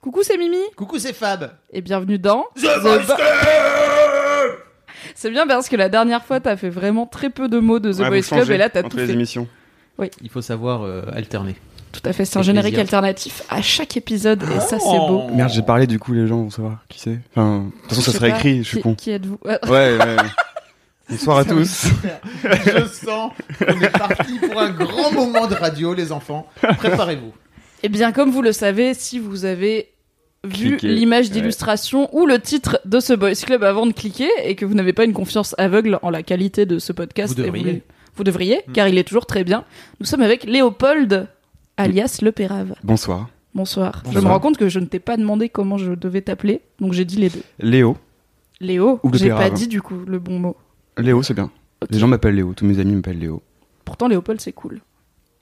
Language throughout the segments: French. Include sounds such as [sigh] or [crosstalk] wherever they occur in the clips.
Coucou, c'est Mimi Coucou, c'est Fab. et bienvenue dans The Bo- C'est bien parce que la dernière fois, t'as fait vraiment très peu de mots de The Ouais, Boys Club changez et là, t'as entre tout les fait. émissions. Il faut savoir euh, alterner. Tout à fait, c'est un générique plaisir. alternatif à chaque épisode et ça, c'est beau. Merde, j'ai parlé du coup, les gens vont savoir qui c'est. Enfin, de toute façon, ça sais sera pas. écrit, je suis Qui- con. Qui êtes-vous Euh, Ouais, ouais. [laughs] Bonsoir à tous. Je sens qu'on est parti pour un grand moment de radio, les enfants. Préparez-vous. Eh bien, comme vous le savez, si vous avez vu Cliquez. l'image d'illustration ou le titre de ce Boys Club avant de cliquer et que vous n'avez pas une confiance aveugle en la qualité de ce podcast, Vous et devriez. vous, vous devriez, Mm. car il est toujours très bien. Nous sommes avec Léopold, alias Le Pérave. Bonsoir. Bonsoir. Je Bonsoir. me rends compte que je ne t'ai pas demandé comment je devais t'appeler, donc j'ai dit les deux. Léo. Léo, Ou Le j'ai pas dit du coup le bon mot. Léo, c'est bien. Ok. Les gens m'appellent Léo. Tous mes amis m'appellent Léo. Pourtant, Léopold, c'est cool.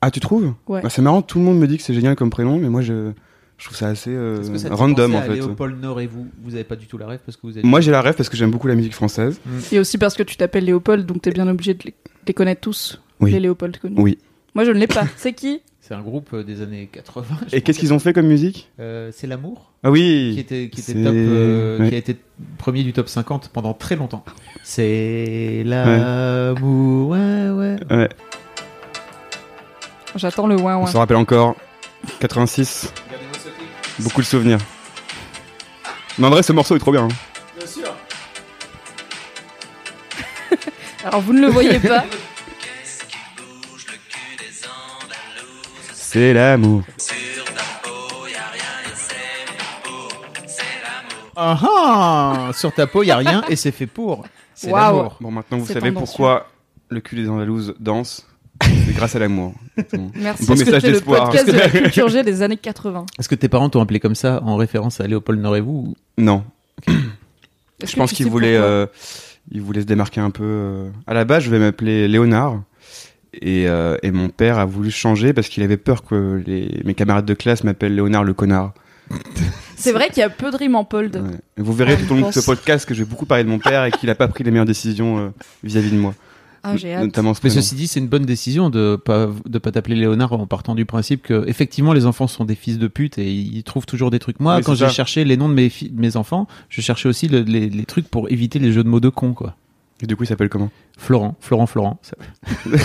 Ah, tu trouves? Ouais. Bah, C'est marrant, tout le monde me dit que c'est génial comme prénom, mais moi, je, je trouve ça assez euh, Est-ce que ça te fait random penser en à fait. Léopold Nord et vous, vous avez pas du tout la rêve parce que vous êtes. Moi, j'ai la rêve parce que j'aime beaucoup la musique française. Et aussi parce que tu t'appelles Léopold, donc t'es bien obligé de les, connaître tous. Oui. Les Léopold connus. Oui. Moi, je ne l'ai pas. C'est qui? C'est un groupe euh, des années 80. Et qu'est-ce qu'ils ont fait comme musique? Euh, C'est l'amour Ah oui qui était, qui était C'est- top, euh, ouais. qui a été premier du top 50 pendant très longtemps. C'est l'amour, ouais, ouais. Ouais, J'attends le ouin on ouin. se rappelle encore. 86. Beaucoup de souvenirs. Mais en vrai, ce morceau est trop bien. hein. Bien sûr. [laughs] Alors, vous ne le voyez pas. C'est l'amour. Ah ah Sur ta peau, il y a rien et c'est fait pour. C'est Waouh. l'amour. Bon, maintenant, vous savez tendancieux. pourquoi le cul des Andalouses danse. C'est grâce à l'amour. [laughs] Merci. Que message t'es le d'espoir. podcast de la culture G des [laughs] années 80. Est-ce que tes parents t'ont appelé comme ça en référence à Léopold Nord et vous ou- Non, je que pense qu'ils voulaient, euh, ils voulaient se démarquer un peu. euh. À la base, je vais m'appeler Léonard. Et, euh, et mon père a voulu changer parce qu'il avait peur que les, mes camarades de classe m'appellent Léonard le connard. [laughs] C'est vrai qu'il y a peu de rimes en pold. Ouais. Vous verrez tout au long de ce podcast que je vais beaucoup parler de mon père et qu'il n'a pas pris les meilleures décisions euh, vis-à-vis de moi. Ah, j'ai hâte. Notamment ce Mais prénom. ceci dit, c'est une bonne décision de pas de pas t'appeler Léonard en partant du principe que effectivement les enfants sont des fils de pute et ils trouvent toujours des trucs. Moi, Oui, quand c'est j'ai ça. cherché les noms de mes fi- de mes enfants, je cherchais aussi le- les, les trucs pour éviter les jeux de mots de con quoi. Et du coup, il s'appelle comment? Florent, Florent, Florent. ça- [laughs]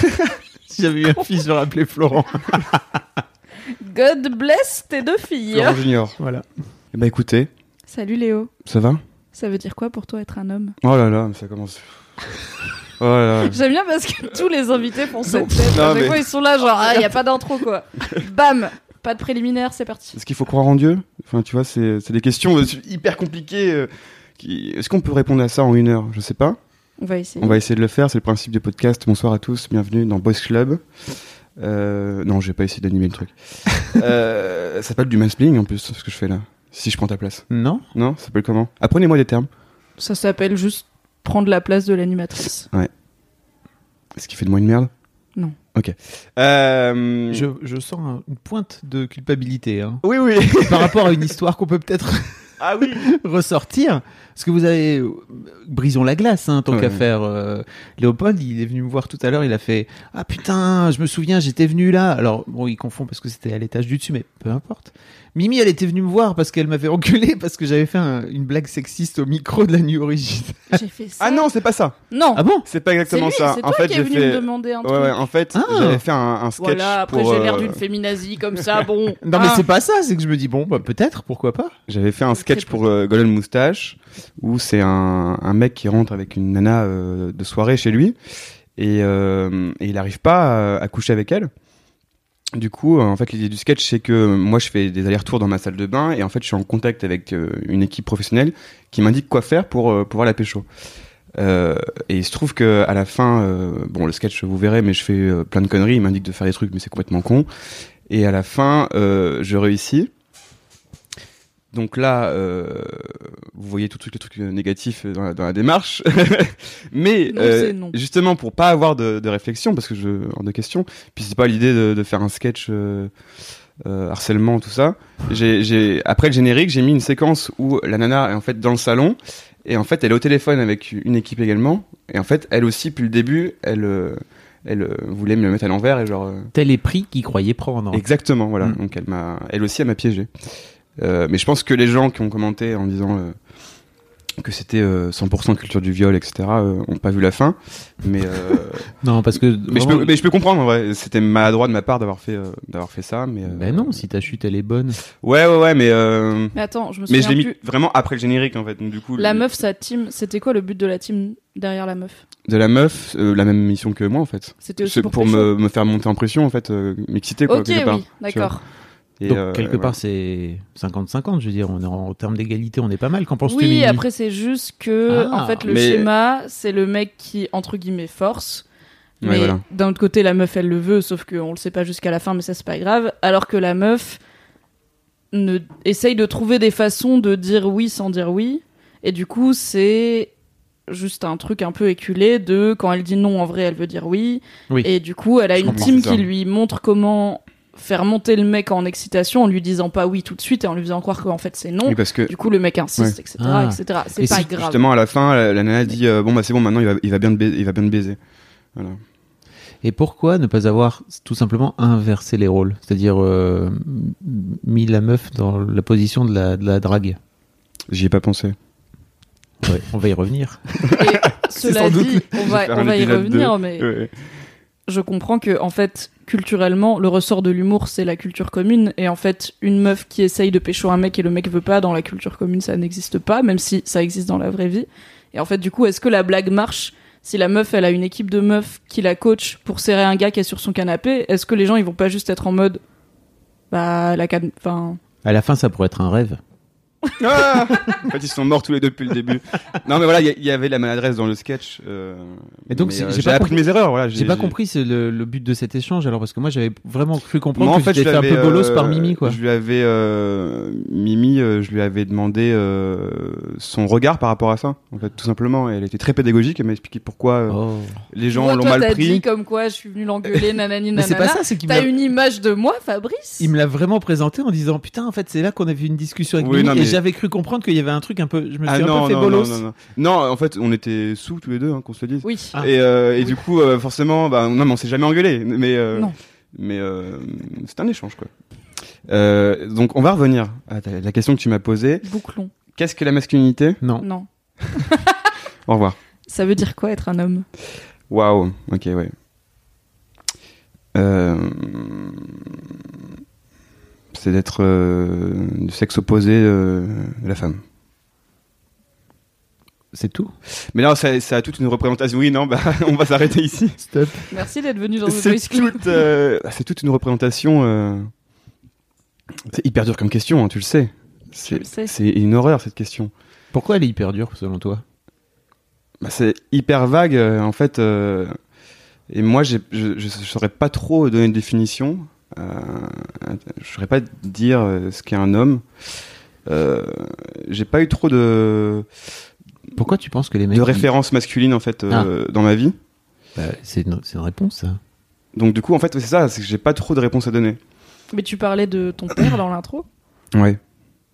si j'avais eu un fils, j'aurais appelé Florent. [laughs] God bless tes deux filles. Florent Junior. Voilà. Eh ben écoutez, Salut Léo. ça va? Ça veut dire quoi pour toi être un homme? Oh là là, mais ça commence. Oh là là. J'aime bien parce que tous les invités font cette tête. Non, mais- fois, ils sont là, genre, ah, il n'y a pas d'intro, quoi. [laughs] Bam Pas de préliminaire, c'est parti. Est-ce qu'il faut croire en Dieu? Enfin, tu vois, c'est c'est des questions hyper compliquées. euh, qui- Est-ce qu'on peut répondre à ça en une heure? Je sais pas. On va essayer. On va essayer de le faire. C'est le principe du podcast. Bonsoir à tous. Bienvenue dans Boys Club. Euh, non, je vais pas essayer d'animer le truc. [laughs] euh, ça s'appelle du mansplaining en plus, ce que je fais là. Si je prends ta place. Non Non, ça s'appelle comment? Apprenez-moi des termes. Ça s'appelle juste prendre la place de l'animatrice. Est-ce qu'il fait de moi une merde? Non. Ok. Euh... je, je sens un- une pointe de culpabilité hein. Oui, oui. [laughs] par rapport à une histoire qu'on peut peut-être ah oui. [laughs] ressortir. Parce que vous avez. euh, Brisons la glace, hein, tant Ouais. qu'à faire. euh, Léopold, il est venu me voir tout à l'heure, il a fait Ah putain, je me souviens, j'étais venu là. Alors, bon, il confond parce que c'était à l'étage du dessus, mais peu importe. Mimi, elle était venue me voir parce qu'elle m'avait enculé [laughs] parce que j'avais fait un- une blague sexiste au micro de la nuit origine. J'ai fait [laughs] ça. Ah non, c'est pas ça. Non Ah bon C'est pas C'est exactement lui, ça. c'est en toi fait, qui es j'ai venu fait. me demander un truc. ouais, en fait, Ah. j'avais fait un, un sketch Voilà, après pour. j'ai l'air euh, d'une féminazie comme ça, bon. [laughs] Non, mais Ah. c'est pas ça, c'est que je me dis, bon, bah, peut-être, pourquoi pas. J'avais fait un sketch pour euh, Golden Moustache où c'est un, un mec qui rentre avec une nana euh, de soirée chez lui et, euh, et il arrive pas à, à coucher avec elle. Du coup, euh, en fait, l'idée du sketch, c'est que moi, je fais des allers-retours dans ma salle de bain et en fait, je suis en contact avec euh, une équipe professionnelle qui m'indique quoi faire pour euh, pouvoir la pécho. Euh, et il se trouve que à la fin, euh, bon, le sketch, vous verrez, mais je fais plein de conneries. Il m'indique de faire des trucs, mais c'est complètement con. Et à la fin, je réussis. Donc là, euh, vous voyez tout le truc, le truc négatif dans la, dans la démarche. [laughs] Mais Non, euh, c'est non. justement, pour pas avoir de, de réflexion, parce que je hors de question. Puis c'est pas l'idée de, de faire un sketch euh, euh, harcèlement, tout ça. J'ai, j'ai après le générique, j'ai mis une séquence où la nana est en fait dans le salon et en fait elle est au téléphone avec une équipe également. Et en fait, elle aussi, depuis le début, elle, euh, elle euh, voulait me le mettre à l'envers et genre. euh, Tel est pris qu'il croyait prendre. Exactement, voilà. Mm. Donc elle m'a, elle aussi, elle m'a piégé. Euh, mais je pense que les gens qui ont commenté en disant euh, que c'était euh, 100% culture du viol, etc., euh, ont pas vu la fin. Mais euh, [laughs] Non, parce que. mais, je peux, mais je peux comprendre. C'était maladroit de ma part d'avoir fait, euh, d'avoir fait ça. Mais euh, Ben non, si ta chute elle est bonne. Ouais, ouais, ouais, mais euh, Mais attends, je me mais je l'ai mis vraiment après le générique en fait. Donc, du coup, La le- meuf, sa team, c'était quoi le but de la team derrière la meuf? De la meuf, euh, la même mission que moi en fait. C'était pour, pour me, me faire monter en pression en fait, euh, m'exciter quoi Ok, oui, d'accord. Et, Donc euh, quelque voilà. part c'est 50-50, je veux dire, on est en, en termes d'égalité, on est pas mal. Qu'en penses-tu Oui, Mimi après c'est juste que Ah, en fait le mais- schéma, c'est le mec qui entre guillemets force. Ouais, Mais voilà. d'un autre côté, la meuf, elle le veut, sauf qu'on le sait pas jusqu'à la fin, mais ça c'est pas grave. Alors que la meuf ne essaye de trouver des façons de dire oui sans dire oui, et du coup c'est juste un truc un peu éculé de quand elle dit non en vrai, elle veut dire oui, Oui. et du coup elle a Je une team qui lui montre comment faire monter le mec en excitation en lui disant pas oui tout de suite et en lui faisant croire qu'en fait c'est non. Oui, parce que Du coup, le mec insiste, Ouais. etc., Ah. etc. C'est Et pas si, grave. justement à la fin, la, la nana dit euh, bon bah c'est bon maintenant il va, il va bien te baiser, il va bien te baiser. Voilà. Et pourquoi ne pas avoir tout simplement inversé les rôles? C'est-à-dire euh, mis la meuf dans la position de la, de la drague J'y ai pas pensé. Ouais, On va y revenir. [laughs] Et [laughs] cela sans doute dit, on [laughs] va, on va y revenir, deux. mais Ouais. je comprends que, en fait, culturellement, le ressort de l'humour, c'est la culture commune. Et en fait, une meuf qui essaye de pécho un mec et le mec veut pas, dans la culture commune, ça n'existe pas, même si ça existe dans la vraie vie. Et en fait, du coup, est-ce que la blague marche si la meuf, elle a une équipe de meufs qui la coach pour serrer un gars qui est sur son canapé, est-ce que les gens, ils vont pas juste être en mode, bah, la can... enfin, À la fin, ça pourrait être un rêve. Ah [laughs] en fait, ils sont morts tous les deux depuis le début. Non, mais voilà, il y, avait la maladresse dans le sketch. euh, Et donc, euh, j'ai appris mes erreurs. Voilà, J'ai pas compris le, le but de cet échange alors parce que moi j'avais vraiment cru comprendre Moi, en que fait, je fait un peu bolos euh, par Mimi quoi. Je lui avais euh, Mimi, euh, je lui avais demandé euh, son regard par rapport à ça. En fait, tout simplement, Et elle était très pédagogique. Elle m'a expliqué pourquoi euh, Oh. les gens l'ont mal pris. dit comme quoi je suis venu l'engueuler, [laughs] nanani, Mais c'est nanana. pas ça, c'est qu'il T'as une image de moi, Fabrice? Il me l'a vraiment présenté en disant putain en fait c'est là qu'on avait eu une discussion avec Oui, Mimi non, j'avais cru comprendre qu'il y avait un truc un peu je me suis Ah un non, peu fait non, bolos. non, non, non. Non, en fait, on était sous tous les deux, hein, qu'on se le dise. Oui. Ah. Et, euh, et du coup, euh, forcément, bah, non, mais on s'est jamais engueulé. Mais, euh, Non. mais euh, c'est un échange, quoi. Euh, donc, on va revenir à ta- la question que tu m'as posée. Bouclon. Qu'est-ce que la masculinité? Non. Non. [laughs] Au revoir. Ça veut dire quoi être un homme? Waouh. Ok, ouais. Euh, c'est d'être euh, du sexe opposé euh, de la femme. C'est tout? Mais là, ça, ça a toute une représentation. Oui, non, bah, [laughs] on va s'arrêter ici. Stop. Merci d'être venu dans The C'est Voice Club. toute, euh, c'est toute une représentation. euh, C'est hyper dur comme question, hein, tu le sais. Le. C'est une horreur cette question. Pourquoi elle est hyper dure selon toi? Bah, c'est hyper vague euh, en fait. euh, et moi, j'ai- je, je saurais pas trop donner une définition. Euh, je saurais pas dire euh, ce qu'est un homme. Euh, j'ai pas eu trop de, Pourquoi tu penses que les mecs de références masculines en fait Ah. dans ma vie. Bah, c'est une, c'est une réponse ça. Donc du coup, en fait, c'est ça, c'est que j'ai pas trop de réponses à donner. Mais tu parlais de ton père dans l'intro. Ouais.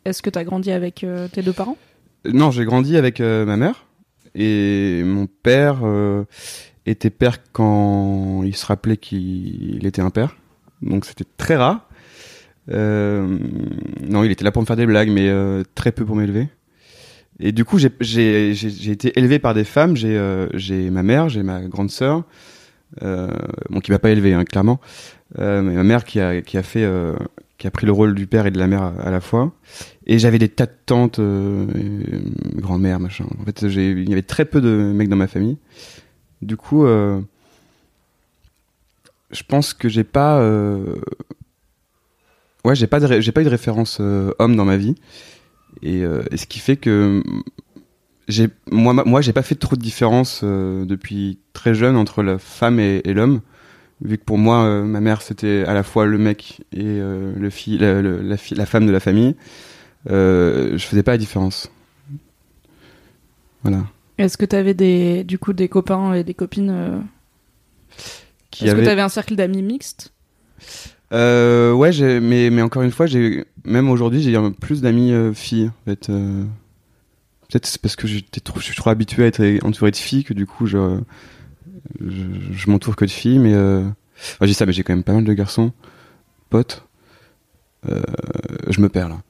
Est-ce que t'as grandi avec euh, tes deux parents? Non, j'ai grandi avec euh, ma mère et mon père euh, était père quand il se rappelait qu'il était un père. Donc c'était très rare. Euh, non, il était là pour me faire des blagues, mais euh, très peu pour m'élever. Et du coup, j'ai- été élevé par des femmes. J'ai euh, j'ai ma mère, j'ai ma grande sœur, bon, qui m'a pas élevé, hein, clairement. Mais ma mère qui a, fait, qui a pris le rôle du père et de la mère à, à la fois. Et j'avais des tas de tantes, grand-mère, machin. En fait, il y avait très peu de mecs dans ma famille. Du coup, je pense que j'ai pas, euh, ouais, j'ai pas, j'ai pas eu de référence euh, homme dans ma vie. Et, euh, et ce qui fait que j'ai, moi, moi, j'ai pas fait trop de différence depuis très jeune entre la femme et, l'homme. vu que pour moi, ma mère c'était à la fois le mec et le fille, la, la, femme de la famille, euh, je faisais pas la différence. Voilà. Est-ce que t'avais des, du coup, des copains et des copines Qui Est-ce avait- que t'avais un cercle d'amis mixte Euh, ouais, j'ai- mais, mais encore une fois, j'ai même aujourd'hui, j'ai plus d'amis euh, filles. En fait, euh, peut-être c'est parce que j'étais trop, je suis trop habitué à être entouré de filles que du coup, je, je, je m'entoure que de filles. Mais euh, enfin, dis ça, mais j'ai quand même pas mal de garçons, potes. Euh, je me perds là.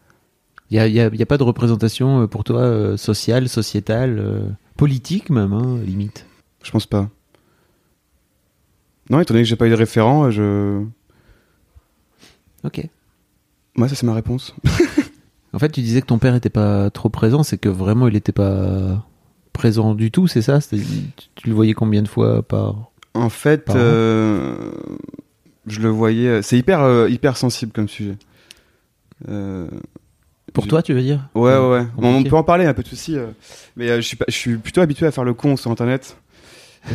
Il y a, y a- y a pas de représentation pour toi euh, sociale, sociétale, euh, politique même, hein, limite? Je pense pas. Non, étant donné que j'ai pas eu de référent, je. Ok. Moi, ça c'est ma réponse. [laughs] En fait, tu disais que ton père était pas trop présent, c'est que vraiment il était pas présent du tout, c'est ça? Tu, tu le voyais combien de fois par En fait, Par euh, je le voyais. C'est hyper, euh, hyper sensible comme sujet. Euh, Pour toi, tu veux dire? Ouais, ouais, on peut en parler un peu de souci. euh, mais euh, je, suis pas- je suis plutôt habitué à faire le con sur Internet.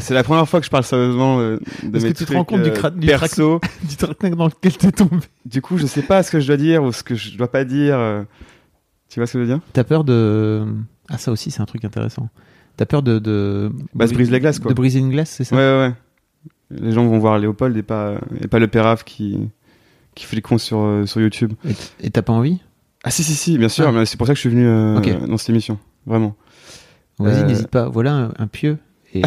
C'est la première fois que je parle sérieusement euh, de Est-ce mes que tu te rends compte du euh, cra- du perso. [laughs] Du traquenard dans lequel t'es tombé. Du coup, je sais pas ce que je dois dire ou ce que je dois pas dire. euh. Tu vois ce que je veux dire? T'as peur de ah ça aussi c'est un truc intéressant. T'as peur de de Bah, se brise la glace, quoi. De briser une glace, c'est ça? Ouais, ouais, ouais. Les gens vont voir Léopold et pas, et pas le pérave qui, qui fait le con sur, euh, sur YouTube. Et- t'as pas envie? Ah, si, si, si, bien sûr. Ah. mais C'est pour ça que je suis venu euh, dans cette émission. Vraiment. Vas-y, Euh. n'hésite pas. Voilà un, un pieu et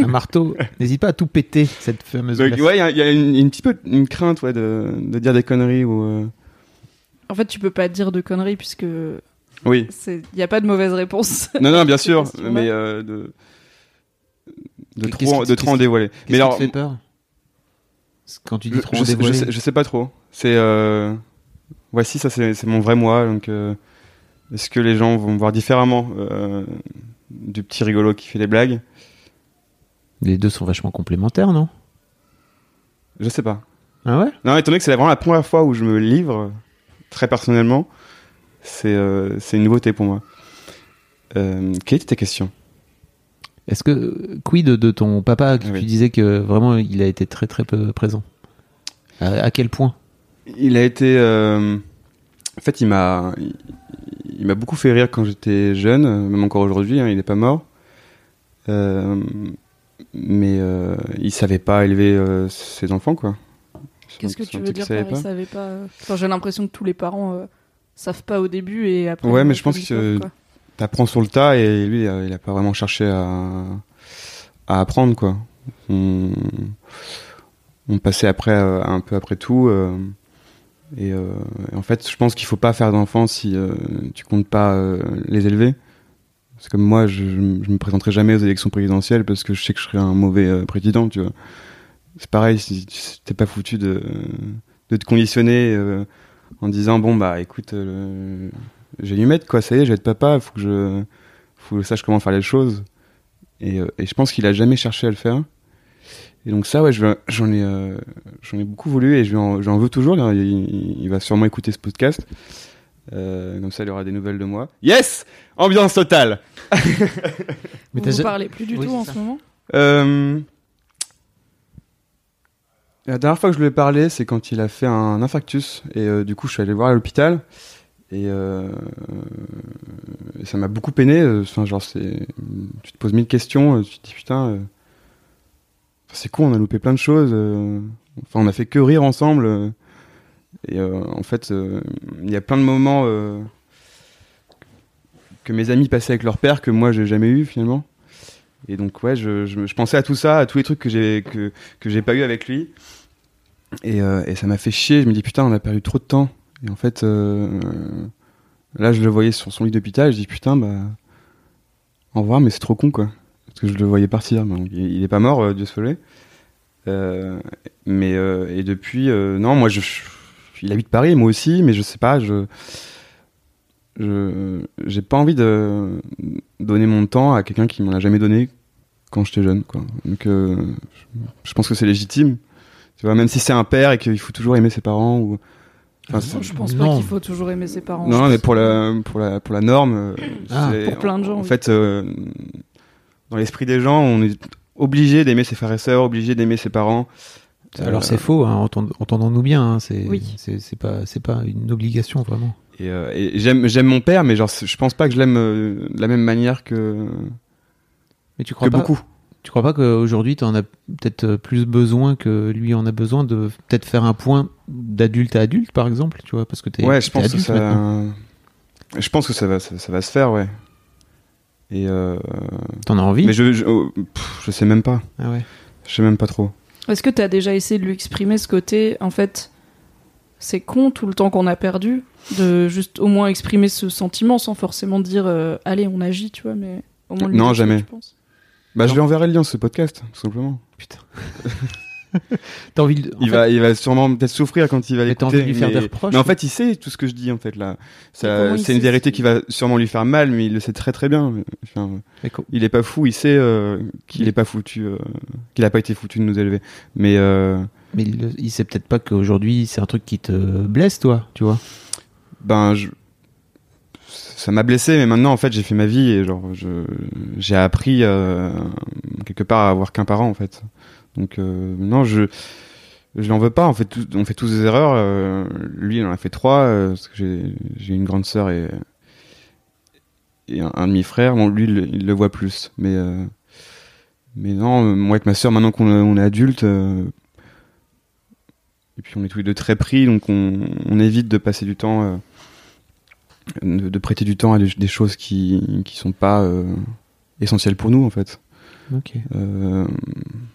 un marteau. [laughs] N'hésite pas à tout péter cette fameuse Donc, glace. ouais, il y a, il y a une, une petite peu une crainte ouais, de, de dire des conneries ou. euh, En fait, tu peux pas dire de conneries puisque Oui. il n'y a pas de mauvaise réponse. Non, non, bien [laughs] sûr, mais euh, de. De trop, qui- de trop en dévoiler. Qu'est-ce Mais qui alors, te fait peur Quand tu dis je, trop je sais, je, dévoilé. sais, je sais pas trop. C'est. Euh... Voici, ça, c'est c'est mon vrai moi. Donc, euh, est-ce que les gens vont me voir différemment euh, du petit rigolo qui fait des blagues? Les deux sont vachement complémentaires, non? Je sais pas. Ah ouais? Non, étant donné que c'est vraiment la première fois où je me livre très personnellement, c'est euh, une nouveauté pour moi. Euh, quelle était ta question? Est-ce que quid de, de ton papa que Ah oui. tu disais que vraiment il a été très très peu présent? À, à quel point? Il a été. euh, En fait, il m'a. Il, il m'a beaucoup fait rire quand j'étais jeune, même encore aujourd'hui, hein, il n'est pas mort. Euh, mais euh, il savait pas élever euh, ses enfants, quoi. Qu'est-ce que tu veux dire par il savait pas euh, Enfin, j'ai l'impression que tous les parents euh, savent pas au début et après. Ouais, euh, mais je pense que- savent, quoi. T'apprends sur le tas et lui, il a pas vraiment cherché à, à apprendre, quoi. On, on passait après, un peu après tout. et, et en fait, je pense qu'il faut pas faire d'enfants si tu comptes pas les élever. C'est comme moi, je, je me présenterai jamais aux élections présidentielles parce que je sais que je serai un mauvais euh, président, tu vois. C'est pareil, si t'es pas foutu de, de te conditionner euh, en disant bon bah écoute, euh, vais y mettre quoi, ça y est, je vais être papa, faut que je, faut que je sache comment faire les choses. Et, et je pense qu'il a jamais cherché à le faire. Et donc ça, ouais, j'en ai, j'en ai beaucoup voulu et je veux toujours. il va sûrement écouter ce podcast. Euh, comme ça, il aura des nouvelles de moi. Yes, ambiance totale. Mais Vous ja- parlez plus du Oui, tout en ça. ce moment? Euh, La dernière fois que je lui ai parlé, c'est quand il a fait un infarctus. Et euh, du coup, je suis allé le voir à l'hôpital. Et, euh, et ça m'a beaucoup peiné. Enfin, genre, c'est. Tu te poses mille questions. Tu te dis, putain. euh, enfin, c'est con, on a loupé plein de choses. Enfin, on a fait que rire ensemble. Et euh, en fait, euh, il y a plein de moments euh, que mes amis passaient avec leur père que moi, j'ai jamais eu finalement. Et donc ouais, je, pensais à tout ça, à tous les trucs que j'ai que j'ai pas eu avec lui. Et, ça m'a fait chier. Je me dis putain, on a perdu trop de temps. Et en fait, là, je le voyais sur son lit d'hôpital. Je dis putain, bah au revoir, mais c'est trop con quoi, parce que je le voyais partir. Il, il est pas mort, euh, Dieu. Euh, mais et depuis, non, moi je- il habite Paris, moi aussi, mais je sais pas, je je j'ai pas envie de donner mon temps à quelqu'un qui m'en a jamais donné quand j'étais jeune quoi donc euh, je, je pense que c'est légitime tu vois même si c'est un père et qu'il faut toujours aimer ses parents ou enfin, c'est- Je pense Non. pas qu'il faut toujours aimer ses parents. non mais pour la pour la pour la norme euh, Ah, pour plein de gens, en oui. fait euh, dans l'esprit des gens on est obligé d'aimer ses frères et sœurs obligé d'aimer ses parents Alors Euh, c'est faux, hein, entend- entendons-nous bien. Hein, c'est Oui. pas c'est pas une obligation vraiment. Et, euh, et j'aime j'aime mon père, mais genre je pense pas que je l'aime euh, de la même manière que Mais tu crois que pas beaucoup. Tu crois pas qu'aujourd'hui tu en as peut-être plus besoin que lui en a besoin de peut-être faire un point d'adulte à adulte par exemple, tu vois, parce que t'es Ouais, je pense que adulte maintenant. ça. Je pense que ça va, ça, ça va se faire, ouais. Et euh... T'en as envie? mais je, je, oh, pff, je sais même pas. Ah ouais. Je sais même pas trop. Est-ce que t'as déjà essayé de lui exprimer ce côté En fait, c'est con tout le temps qu'on a perdu de juste au moins exprimer ce sentiment sans forcément dire euh, allez on agit, tu vois, mais au moins lui Non, jamais. tu penses? Bah, je lui enverrai le lien, ce podcast, tout simplement. Putain. [laughs] [laughs] T'as envie de... en il fait, va, il va sûrement peut-être souffrir quand il va Mais t'as l'écouter. envie de lui faire mais... des reproches Mais en fait, il sait tout ce que je dis, en fait, là. Ça, c'est une vérité qui va sûrement lui faire mal, mais il le sait très très bien. Enfin, il est pas fou, il sait euh, qu'il est pas foutu, euh, qu'il a pas été foutu de nous élever. Mais euh, mais il, il sait peut-être pas qu'aujourd'hui c'est un truc qui te blesse toi, tu vois. ben, je... ça m'a blessé, mais maintenant, en fait, j'ai fait ma vie et genre, j'ai appris euh, quelque part à avoir qu'un parent, en fait. Donc, euh, non, je je l'en veux pas. En fait, on fait tous des erreurs. euh, lui, il en a fait trois. euh, parce que j'ai une grande sœur et et un, demi-frère. Bon, lui, il, le- il le voit plus, mais euh, mais non, moi avec ma sœur, maintenant qu'on est- adulte. euh, et puis on est tous les deux très pris, donc on, on évite de passer du temps, de, de prêter du temps à des, des choses qui qui sont pas essentielles pour nous en fait. Ok. Euh,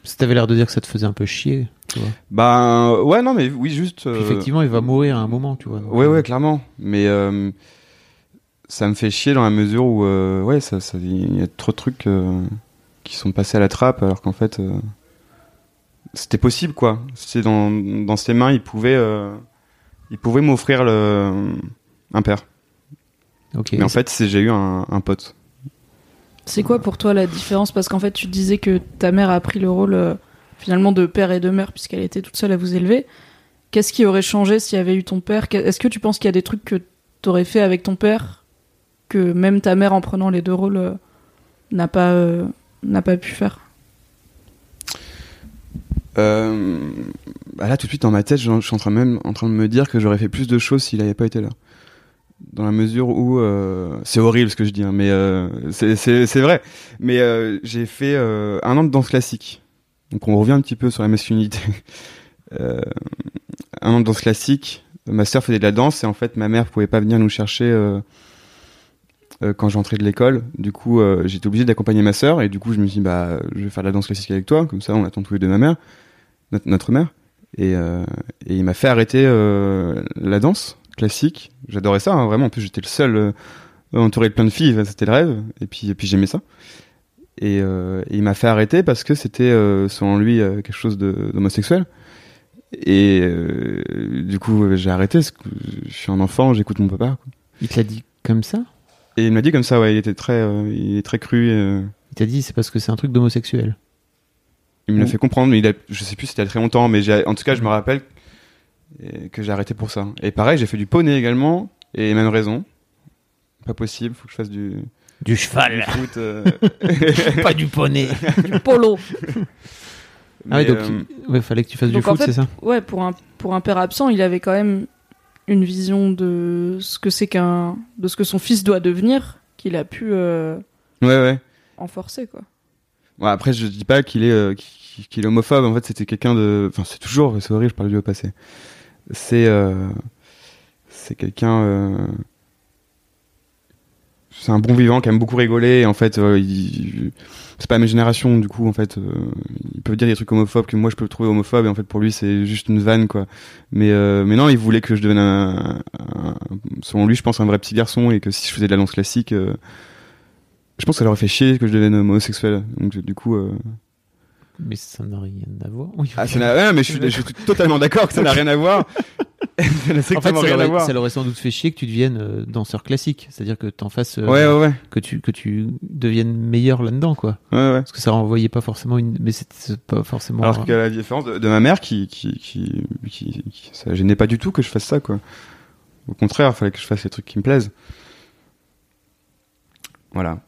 que t'avais l'air de dire que ça te faisait un peu chier, tu vois. bah ouais, non, mais oui, juste. Euh, effectivement, il va mourir à un moment, tu vois. donc, Ouais, euh, ouais, clairement. Mais euh, ça me fait chier dans la mesure où, ouais, ça, ça, il y a trop de trucs qui sont passés à la trappe, alors qu'en fait, c'était possible, quoi. C'est dans, dans ses mains, il pouvait, il pouvait m'offrir le, un père. Ok. Mais en fait, j'ai eu un, un pote. C'est quoi pour toi la différence? Parce qu'en fait, tu disais que ta mère a pris le rôle euh, finalement de père et de mère puisqu'elle était toute seule à vous élever. Qu'est-ce qui aurait changé s'il y avait eu ton père? Est-ce que tu penses qu'il y a des trucs que t'aurais fait avec ton père que même ta mère en prenant les deux rôles euh, n'a pas euh, n'a pas pu faire? Bah là, tout de suite, dans ma tête, je je suis en train, même en train de me dire que j'aurais fait plus de choses s'il n'avait pas été là. Dans la mesure où euh, c'est horrible ce que je dis, hein, mais euh, c'est- vrai. Mais euh, j'ai fait un an de danse classique, donc on revient un petit peu sur la masculinité. [laughs] Un an de danse classique. Ma sœur faisait de la danse et en fait ma mère pouvait pas venir nous chercher quand j'entrais de l'école. Du coup, j'étais obligé d'accompagner ma sœur et du coup je me suis dit bah je vais faire de la danse classique avec toi, comme ça on attend tous les deux ma mère notre, mère et, il m'a fait arrêter la danse classique. J'adorais ça hein, vraiment. En plus j'étais le seul euh, entouré de plein de filles c'était le rêve. Et puis et puis j'aimais ça. Et, euh, et il m'a fait arrêter parce que c'était euh, selon lui quelque chose d'homosexuel. Et du coup j'ai arrêté parce que je suis un enfant j'écoute mon papa quoi. Il te l'a dit comme ça? Et il m'a dit comme ça ouais. Il était très il est très cru Il t'a dit c'est parce que c'est un truc d'homosexuel. Il me l'a fait comprendre, mais il a, je sais plus si c'était il y a très longtemps, mais en tout cas, je me rappelle que j'ai arrêté pour ça. Et pareil, j'ai fait du poney également, et même raison. Pas possible, faut que je fasse du, Du du cheval, foot. euh. [laughs] pas du poney. Du polo. Ah donc euh, il- ouais, fallait que tu fasses Donc, du en foot, fait, c'est ça Ouais, pour un pour un père absent, il avait quand même une vision de ce que c'est qu'un de ce que son fils doit devenir qu'il a pu euh, ouais, ouais. enforcer quoi. Ouais, après, je dis pas qu'il est, euh, qu'il est homophobe. En fait, c'était quelqu'un de. Enfin, c'est toujours. C'est horrible, je parle du passé. C'est. euh, C'est quelqu'un. euh, C'est un bon vivant qui aime beaucoup rigoler. En fait, euh, c'est pas même génération. Du coup, en fait, euh, il peut dire des trucs homophobes que moi je peux trouver homophobes. Et en fait, pour lui, c'est juste une vanne, quoi. Mais, mais non, il voulait que je devienne un, Selon lui, je pense un vrai petit garçon. Et que si je faisais de la danse classique. Je pense que ça leur aurait fait chier que je devienne homosexuel. Donc, du coup. Mais ça n'a rien à voir. Oui. ah, ça n'a ouais, mais je suis, je suis totalement d'accord que ça n'a rien à voir. [laughs] en fait, ça l'aurait sans doute fait chier que tu deviennes euh, danseur classique, c'est-à-dire que t'en fasses, euh, Ouais, ouais, ouais, que tu que tu deviennes meilleur là-dedans, quoi. ouais, ouais. Parce que ça renvoyait pas forcément une, mais c'est c'est pas forcément. Alors que la différence de, de ma mère qui, qui, qui, qui, qui- ça gênait pas du tout que je fasse ça, quoi. Au contraire, il fallait que je fasse les trucs qui me plaisent. Voilà.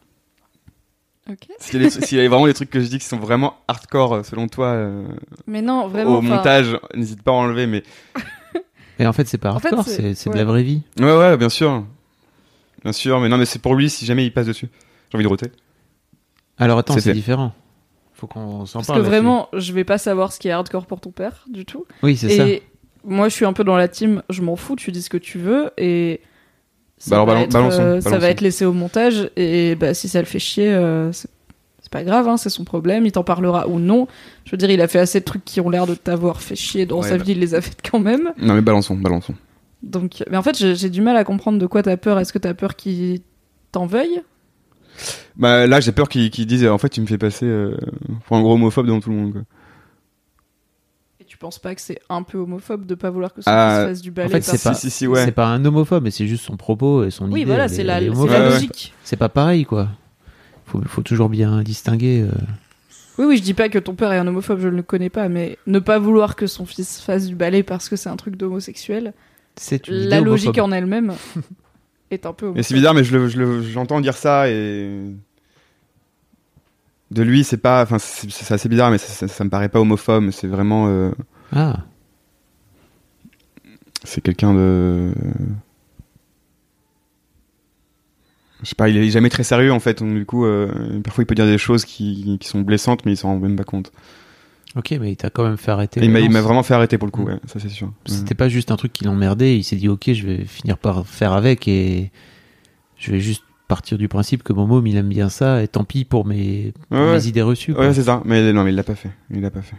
Ok. S'il y, a des- s'il y a vraiment des trucs que je dis qui sont vraiment hardcore euh, selon toi euh, Mais non, vraiment. au montage, n'hésite pas à enlever. Mais [laughs] Mais en fait, c'est pas En fait, hardcore, c'est- de la vraie vie. ouais, ouais, bien sûr, bien sûr. Mais non, mais c'est pour lui si jamais il passe dessus. J'ai envie de roter. Alors attends, C'est différent. Faut qu'on s'en Parce parle. que là-dessus. vraiment, je vais pas savoir ce qui est hardcore pour ton père, du tout. Oui, c'est ça. Et moi, je suis un peu dans la team, je m'en fous, tu dis ce que tu veux, et ça, Bah alors, va, balan- être, euh, ça va balançons. être laissé au montage, et bah, si ça le fait chier, euh, c'est pas grave, hein, c'est son problème, il t'en parlera ou non. Je veux dire, il a fait assez de trucs qui ont l'air de t'avoir fait chier dans Ouais, sa bah. vie, il les a fait quand même. Non, mais balançons, balançons. Donc, mais en fait, j'ai du mal à comprendre de quoi t'as peur. Est-ce que t'as peur qu'il t'en veuille? Bah là, j'ai peur qu'ils qu'ils disent en fait, tu me fais passer euh, pour un gros homophobe devant tout le monde. Quoi. Penses pas que c'est un peu homophobe de pas vouloir que son Ah, fils fasse du ballet En fait, c'est pas, Si, si, si, ouais. c'est pas un homophobe, mais c'est juste son propos et son Oui, idée. voilà, elle c'est est- la, logique. C'est pas pareil, quoi. Faut, faut toujours bien distinguer. euh. Oui, oui, je dis pas que ton père est un homophobe, je ne le connais pas, mais ne pas vouloir que son fils fasse du ballet parce que c'est un truc d'homosexuel, C'est une la logique homophobe. en elle-même [laughs] est un peu Mais homophobe. c'est bizarre, mais je le- je le- j'entends dire ça et de lui, c'est pas, enfin, c'est assez bizarre, mais ça, ça, ça me paraît pas homophobe. C'est vraiment, euh, Ah, c'est quelqu'un de, je sais pas, il est jamais très sérieux en fait. Donc, du coup, euh, parfois il peut dire des choses qui, qui sont blessantes, mais il s'en rend même pas compte. ok, mais il t'a quand même fait arrêter. Il m'a- vraiment fait arrêter pour le coup, Mm. ouais, ça c'est sûr. C'était pas juste un truc qui l'emmerdait. Il s'est dit, ok, je vais finir par faire avec et je vais juste partir du principe que mon môme il aime bien ça et tant pis pour mes, pour Ouais, mes ouais. idées reçues. quoi. Ouais, c'est ça. Mais non, mais il l'a pas fait. Il l'a pas fait.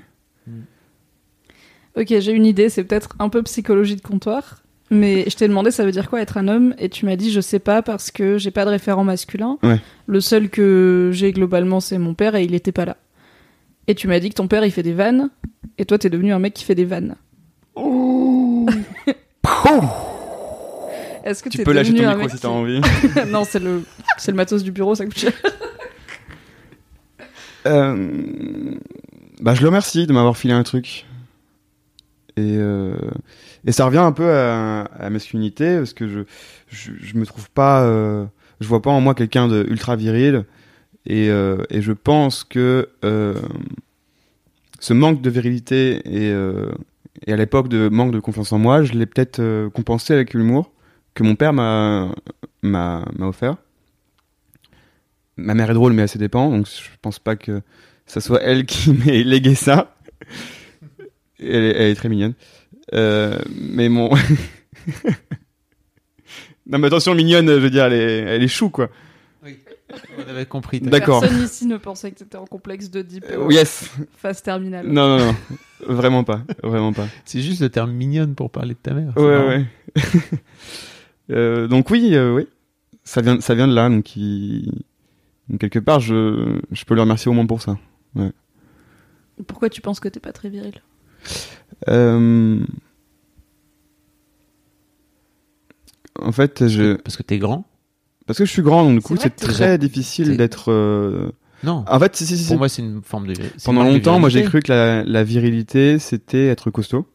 Ok, j'ai une idée, c'est peut-être un peu psychologie de comptoir, mais je t'ai demandé ça veut dire quoi être un homme, et tu m'as dit je sais pas parce que j'ai pas de référent masculin. Ouais. Le seul que j'ai globalement c'est mon père et il était pas là. Et tu m'as dit que ton père il fait des vannes, et toi t'es devenu un mec qui fait des vannes. [laughs] Est-ce que Tu peux lâcher ton micro si t'as envie. [laughs] non, c'est le, c'est le matos du bureau, ça coûte cher. [laughs] Euh, bah, je le remercie de m'avoir filé un truc. Et, euh, et ça revient un peu à, à la masculinité, parce que je, je, je me trouve pas. euh, je vois pas en moi quelqu'un de ultra viril. Et, euh, et je pense que ce manque de virilité et, et à l'époque de manque de confiance en moi, je l'ai peut-être compensé avec l'humour que mon père m'a offert. Ma mère est drôle, mais elle se dépend, donc je pense pas que ça soit elle qui [laughs] m'ait légué ça. Elle est, elle est très mignonne. Euh, mais mon. [laughs] non, mais attention, mignonne, je veux dire, elle est, elle est chou, quoi. On avait compris. D'accord. Personne ici ne pensait que t'étais en complexe de deep Euh, yes. phase terminale. Non, non, non. Vraiment pas. Vraiment pas. C'est juste le terme mignonne pour parler de ta mère. Ouais, marrant. ouais. [laughs] Euh, donc oui, euh, oui. Ça vient, ça vient de là, donc, il... donc quelque part, je, je peux le remercier au moins pour ça. Pourquoi tu penses que t'es pas très viril? Euh... En fait, je... Parce que t'es grand? Parce que je suis grand, donc du coup, C'est très t'es- difficile t'es- d'être. euh, Non. En fait, si, si, si. Pour moi, c'est une forme de. Pendant de longtemps, moi, j'ai virilité. cru que la, la virilité, c'était être costaud.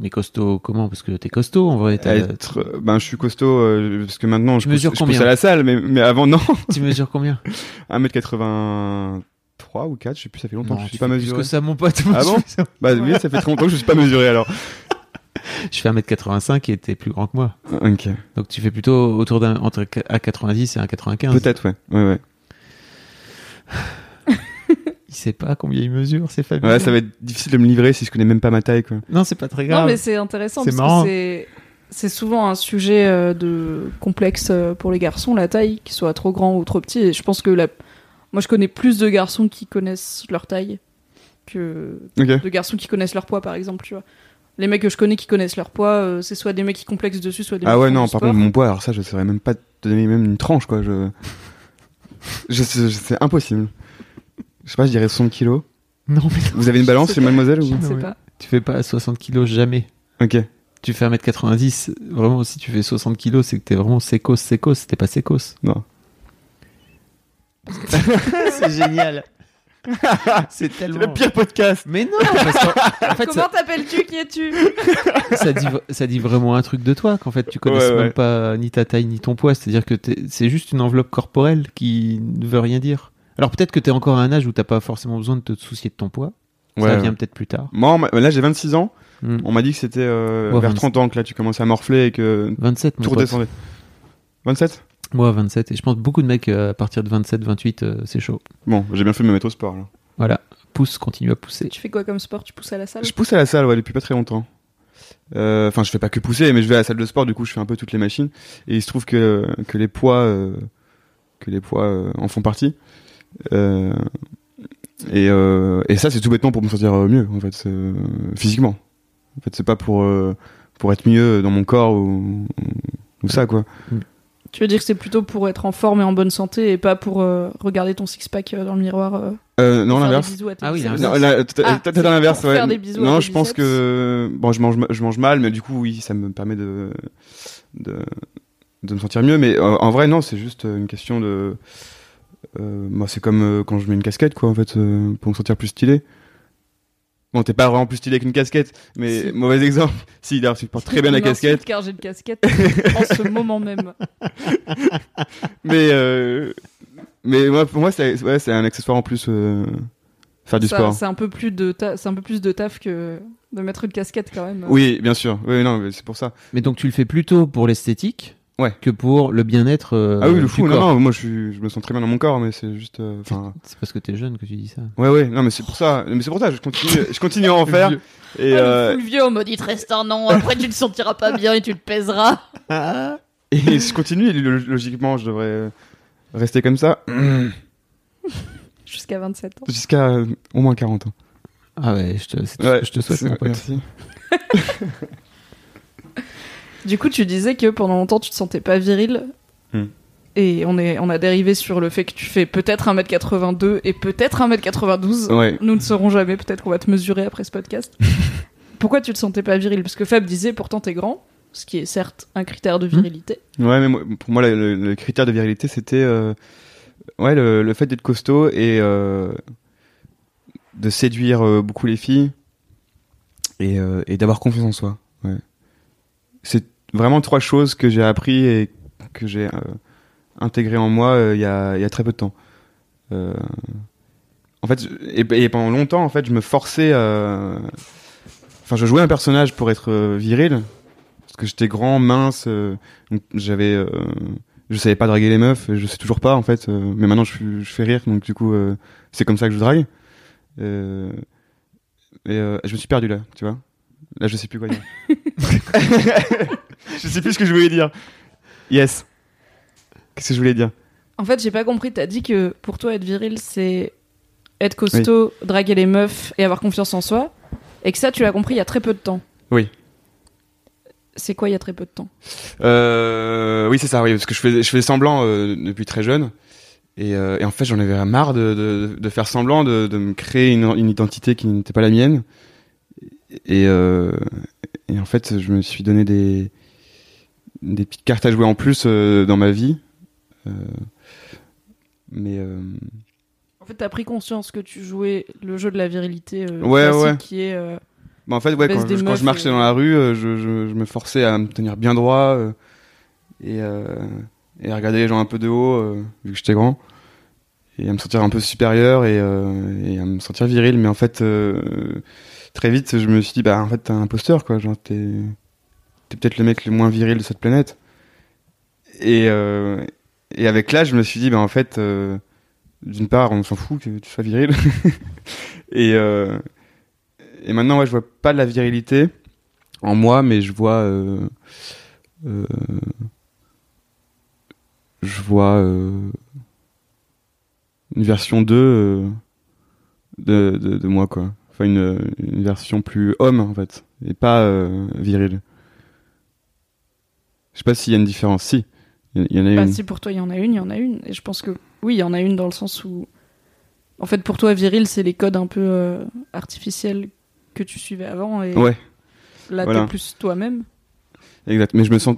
Mais costaud, comment? Parce que t'es costaud en vrai. Être, euh, ben, je suis costaud euh, parce que maintenant, je Tu pousse, je pousse à la salle, mais, mais avant, non. Tu mesures combien? [laughs] 1m83 ou 4, je sais plus, ça fait longtemps que je suis pas mesuré. que ça, mon pote. Ah bon? Bah oui, ça fait très longtemps que je suis pas mesuré alors. [laughs] Je fais 1m85 et t'es plus grand que moi. Ok. Donc tu fais plutôt autour d'un entre 1,90 et 1,95. Peut-être, ouais. Ouais, ouais. Il sait pas combien il mesure, c'est fabuleux. Ouais, ça va être difficile de me livrer si je connais même pas ma taille, quoi. Non, c'est pas très Non, grave. mais c'est intéressant C'est parce marrant. que c'est c'est souvent un sujet euh, de complexe euh, pour les garçons, la taille, qu'ils soient trop grands ou trop petits. Et je pense que la... moi, je connais plus de garçons qui connaissent leur taille que de garçons qui connaissent leur poids, par exemple, tu vois. Les mecs que je connais qui connaissent leur poids, euh, c'est soit des mecs qui complexent dessus, soit des mecs Ah qui ouais, non, par contre, mon poids, alors ça, je saurais même pas te donner même une tranche, quoi. Je... [laughs] je, je- c'est impossible. Je sais pas, je dirais 60 kilos. [laughs] Non, mais Vous avez une balance chez mademoiselle Je ou... ne sais pas. tu fais pas 60 kilos jamais. Ok. Tu fais 1m90, vraiment, si tu fais 60 kilos, c'est que t'es vraiment sécos, sécos, t'es pas sécos. Non. [laughs] [laughs] c'est génial. C'est tellement. le pire podcast. Mais non, parce qu'en en fait, Comment ça, t'appelles-tu Qui es-tu? Ça dit, ça dit vraiment un truc de toi qu'en fait tu connais Ouais, même pas ni ta taille ni ton poids. C'est-à-dire que t'es- c'est juste une enveloppe corporelle qui ne veut rien dire. Alors peut-être que t'es encore à un âge où t'as pas forcément besoin de te soucier de ton poids. Ouais, ça vient peut-être plus tard. Moi, on là, j'ai 26 ans. Hmm. On m'a dit que c'était euh, Ouais, vers 26. 30 ans que là, tu commençais à morfler et que 27, mon tout redescendait. 27 Moi 27 et je pense que beaucoup de mecs euh, à partir de 27, 28, euh, c'est chaud. Bon, j'ai bien fait de me mettre au sport. Là. Voilà, pousse, continue à pousser. Tu fais quoi comme sport? Tu pousses à la salle? Je pousse à la salle ouais, depuis pas très longtemps. Euh, Enfin, je fais pas que pousser, mais je vais à la salle de sport. Du coup, je fais un peu toutes les machines. Et il se trouve que que les poids, euh, que les poids euh, en font partie. Euh, et euh, et ça, c'est tout bêtement pour me sentir euh, mieux, en fait, physiquement. En fait, c'est pas pour euh, pour être mieux dans mon corps ou ou ça quoi. Tu veux dire que c'est plutôt pour être en forme et en bonne santé et pas pour euh, regarder ton six-pack dans le miroir euh, Euh, non, faire des l'inverse. bisous à tes Ah oui, biceps l'inverse. Ouais. faire des bisous à non, tes je pense que bon, je mange, je mange mal, mais du coup, oui, ça me permet de de, de me sentir mieux. Mais en vrai, non, c'est juste une question de. Moi, c'est comme euh, quand je mets une casquette, quoi, en fait, euh, pour me sentir plus stylé. Bon, t'es pas vraiment plus stylé qu'une casquette, mais Si. mauvais exemple. [laughs] Si, d'ailleurs, tu portes très bien la casquette, Car j'ai une casquette en ce moment même. [laughs] mais euh, mais moi, pour moi, c'est ouais, un accessoire en plus. euh, faire du Ça, sport. C'est un peu plus de c'est un peu plus de taf que de mettre une casquette quand même. Oui, bien sûr. Oui, non, c'est pour ça. Mais donc tu le fais plutôt pour l'esthétique Ouais. que pour le bien-être. euh, ah oui, le fou. Non, corps. non, moi, je, suis, je me sens très bien dans mon corps, mais c'est juste. euh. C'est parce que t'es jeune que tu dis ça. Ouais, ouais, non, mais c'est pour ça. Mais c'est pour ça, je continue, je continue à en [laughs] faire. Et, Ah, euh, le full vieux en mode il te reste un an, après tu te sentiras pas bien et tu te pèseras. [laughs] et je continue, et logiquement, je devrais rester comme ça [laughs] Jusqu'à 27 ans. jusqu'à euh, au moins 40 ans. Ah ouais, je te, Ouais, je te souhaite, mon pote. Merci. Du coup, tu disais que pendant longtemps tu te sentais pas viril. Hmm. Et on, est, on a dérivé sur le fait que tu fais peut-être 1m82 et peut-être 1m92. Ouais. Nous ne saurons jamais, peut-être qu'on va te mesurer après ce podcast. [laughs] Pourquoi tu te sentais pas viril? Parce que Fab disait pourtant t'es grand, ce qui est certes un critère de virilité. Ouais, mais moi- pour moi, le, critère de virilité, c'était euh, ouais, le, le fait d'être costaud et euh, de séduire euh, beaucoup les filles et, et d'avoir confiance en soi. Ouais. C'est vraiment trois choses que j'ai appris et que j'ai euh, intégré en moi euh, il y, a, y a très peu de temps. Euh, en fait, et, pendant longtemps, en fait, je me forçais. Enfin, je jouais un personnage pour être euh, viril parce que j'étais grand, mince. euh, j'avais, je savais pas draguer les meufs, je sais toujours pas en fait. mais maintenant je, fais rire, donc du coup c'est comme ça que je drague. Et je me suis perdu là, tu vois. Là je sais plus quoi dire. [laughs] je sais plus ce que je voulais dire. Yes. Qu'est-ce que je voulais dire? En fait, j'ai pas compris. T'as dit que pour toi, être viril, c'est être costaud, draguer les meufs et avoir confiance en soi. Et que ça, tu l'as compris il y a très peu de temps. Oui. C'est quoi il y a très peu de temps? Euh, oui, c'est ça, oui, parce que je fais, je fais semblant euh, depuis très jeune. Et, euh, et en fait, j'en avais marre de, de, de faire semblant, de, de me créer une, une identité qui n'était pas la mienne. Et, et en fait, je me suis donné des, des petites cartes à jouer en plus euh, dans ma vie. Euh, mais euh, En fait, t'as pris conscience que tu jouais le jeu de la virilité Ouais, ouais. qui est. bah, en fait, ouais, quand, je, quand meufs je marchais et- dans la rue, je, je, je me forçais à me tenir bien droit et, et à regarder les gens un peu de haut, vu que j'étais grand, et à me sentir un peu supérieur et, et à me sentir viril. Mais en fait, très vite, je me suis dit, bah en fait, t'es un imposteur, quoi. Genre, t'es t'es peut-être le mec le moins viril de cette planète. Et, euh, et avec l'âge, je me suis dit, bah en fait, euh, d'une part, on s'en fout que tu sois viril. [laughs] et, euh, et maintenant, ouais, je vois pas de la virilité en moi, mais je vois. je vois une version 2 euh, de, de, de moi, quoi. Une, une version plus homme, en fait, et pas euh, viril. Je sais pas s'il y a une différence. Si, il y, en a Bah, une. si pour toi il y en a une, il y en a une. Et je pense que oui, il y en a une dans le sens où. En fait, pour toi, viril, c'est les codes un peu euh, artificiels que tu suivais avant. Et Ouais, là, voilà. t'es plus toi-même. exact. Mais je me sens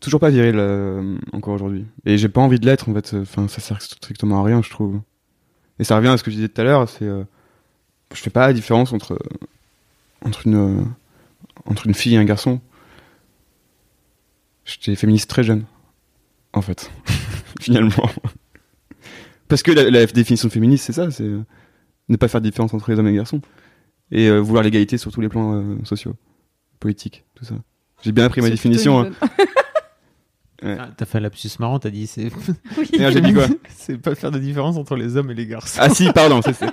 toujours pas viril euh, encore aujourd'hui. Et j'ai pas envie de l'être, en fait. Enfin, ça sert strictement à rien, je trouve. Et ça revient à ce que je disais tout à l'heure, c'est euh, je fais pas la différence entre entre une euh, entre une fille et un garçon. J'étais féministe très jeune, en fait, [laughs] finalement. Parce que la, la définition de féministe, c'est ça, c'est euh, ne pas faire de différence entre les hommes et les garçons. Et euh, vouloir l'égalité sur tous les plans euh, sociaux, politiques, tout ça. J'ai bien appris ma définition. hein. [laughs] Ah, T'as fait un lapsus marrant, t'as dit c'est. Oui. J'ai dit quoi [laughs] c'est pas faire de différence entre les hommes et les garçons. Ah si, pardon. ça, c'est-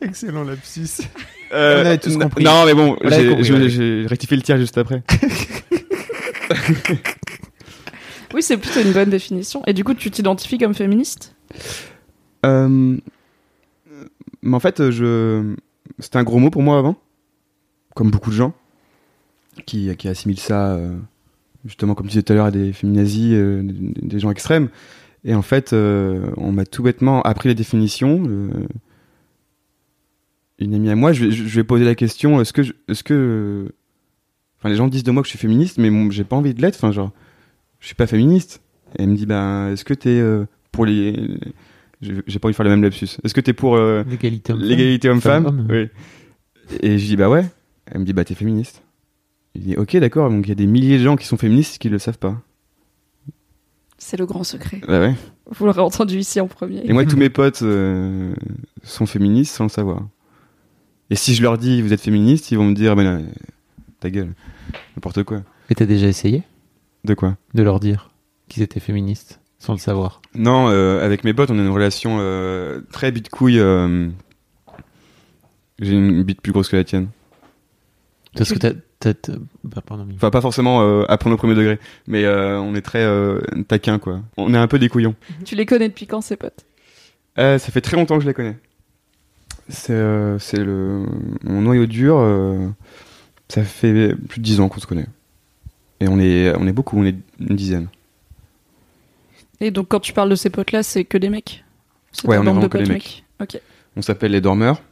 [laughs] Excellent lapsus. [laughs] Euh, On avait tous compris. Non, mais bon, j'ai- rectifié le tir juste après. [laughs] Oui, c'est plutôt une bonne définition. Et du coup, tu t'identifies comme féministe? Euh, mais en fait, je... c'était un gros mot pour moi avant, comme beaucoup de gens qui, qui assimilent ça, euh, justement, comme tu disais tout à l'heure, à des féminazis, euh, des, gens extrêmes. Et en fait, euh, on m'a tout bêtement appris les définitions. Une amie à moi, je, vais- je, je vais poser la question est-ce que, je- est-ce que, enfin, les gens disent de moi que je suis féministe, mais mon- j'ai pas envie de l'être. Enfin, genre, je suis pas féministe. Et elle me dit ben, est-ce que t'es euh, pour les j'ai j'ai pas envie de faire le même lapsus. Est-ce que t'es pour euh, L'égalité homme-femme. l'égalité homme-femme Femme-homme. Oui. Et je dis bah ouais. Elle me dit bah t'es féministe. Il dit ok d'accord donc il y a des milliers de gens qui sont féministes qui le savent pas. C'est le grand secret. Bah ouais. Vous l'aurez entendu ici en premier. Et moi tous [laughs] mes potes euh, sont féministes sans le savoir. Et si je leur dis vous êtes féministe ils vont me dire mais non, ta gueule n'importe quoi. Mais t'as déjà essayé De quoi de leur dire qu'ils étaient féministes sans le savoir Non euh, avec mes potes on a une relation euh, très bite couille. euh, J'ai une bite plus grosse que la tienne. Parce que t'as. Bah, pardon, mais- Enfin, pas forcément euh, à prendre au premier degré, mais euh, on est très euh, taquin, quoi. On est un peu des couillons. Tu les connais depuis quand, ces potes? Euh, ça fait très longtemps que je les connais. C'est euh, c'est le mon noyau dur. euh, ça fait plus de dix ans qu'on se connaît. Et on est on est beaucoup, on est une dizaine. Et donc, quand tu parles de ces potes-là, c'est que des mecs? Ouais, on est bande de vraiment que des mecs. On s'appelle les dormeurs.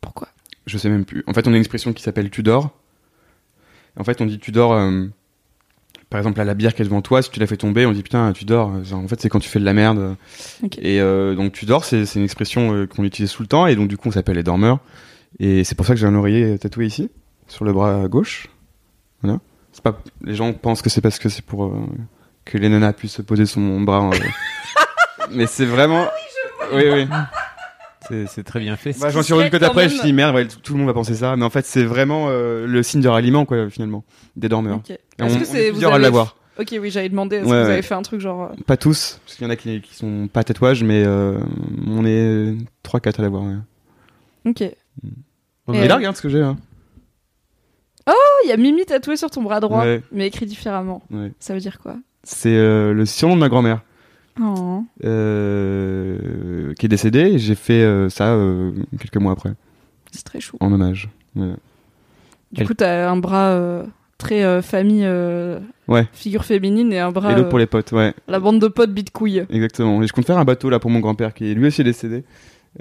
Pourquoi? Je sais même plus. En fait, on a une expression qui s'appelle tu dors. En fait, on dit tu dors. euh, par exemple, là, la bière qui est devant toi, si tu la fais tomber, on dit putain, tu dors. En fait, c'est quand tu fais de la merde. Et euh, donc, tu dors, c'est une expression euh, qu'on utilise tout le temps. Et donc, du coup, on s'appelle les dormeurs. Et c'est pour ça que j'ai un oreiller tatoué ici, sur le bras gauche. Voilà. C'est pas. Les gens pensent que c'est parce que c'est pour euh, que les nanas puissent se poser sur mon bras. [laughs] Mais c'est vraiment. oui, oui. C'est c'est très bien fait. Bah, j'en suis rendu compte après, même- je me suis dit merde, ouais, tout, tout le monde va penser ça, mais en fait c'est vraiment euh, le signe de ralliement quoi finalement, des dormeurs. Ok. Et Est-ce on, que on est c'est vous plusieurs à avez- l'avoir. Ok, oui, j'avais demandé. Est-ce Ouais, que vous ouais. avez fait un truc genre euh, Pas tous, parce qu'il y en a qui, qui sont pas tatouages, mais euh, on est 3-4 à l'avoir. Ouais. Ok. Ouais, Et- là regarde ce que j'ai. Hein. Oh, il y a Mimi tatoué sur ton bras droit, Ouais. mais écrit différemment. Ouais. Ça veut dire quoi? C'est euh, le surnom de ma grand-mère Oh. euh, qui est décédée. et J'ai fait euh, ça euh, quelques mois après, C'est très chou. en hommage. Ouais. Du Elle- coup, t'as un bras très famille, Ouais. figure féminine et un bras. Et l'autre pour les potes, ouais. La bande de potes bite couille. Exactement. Et je compte faire un bateau là pour mon grand-père qui est lui aussi décédé.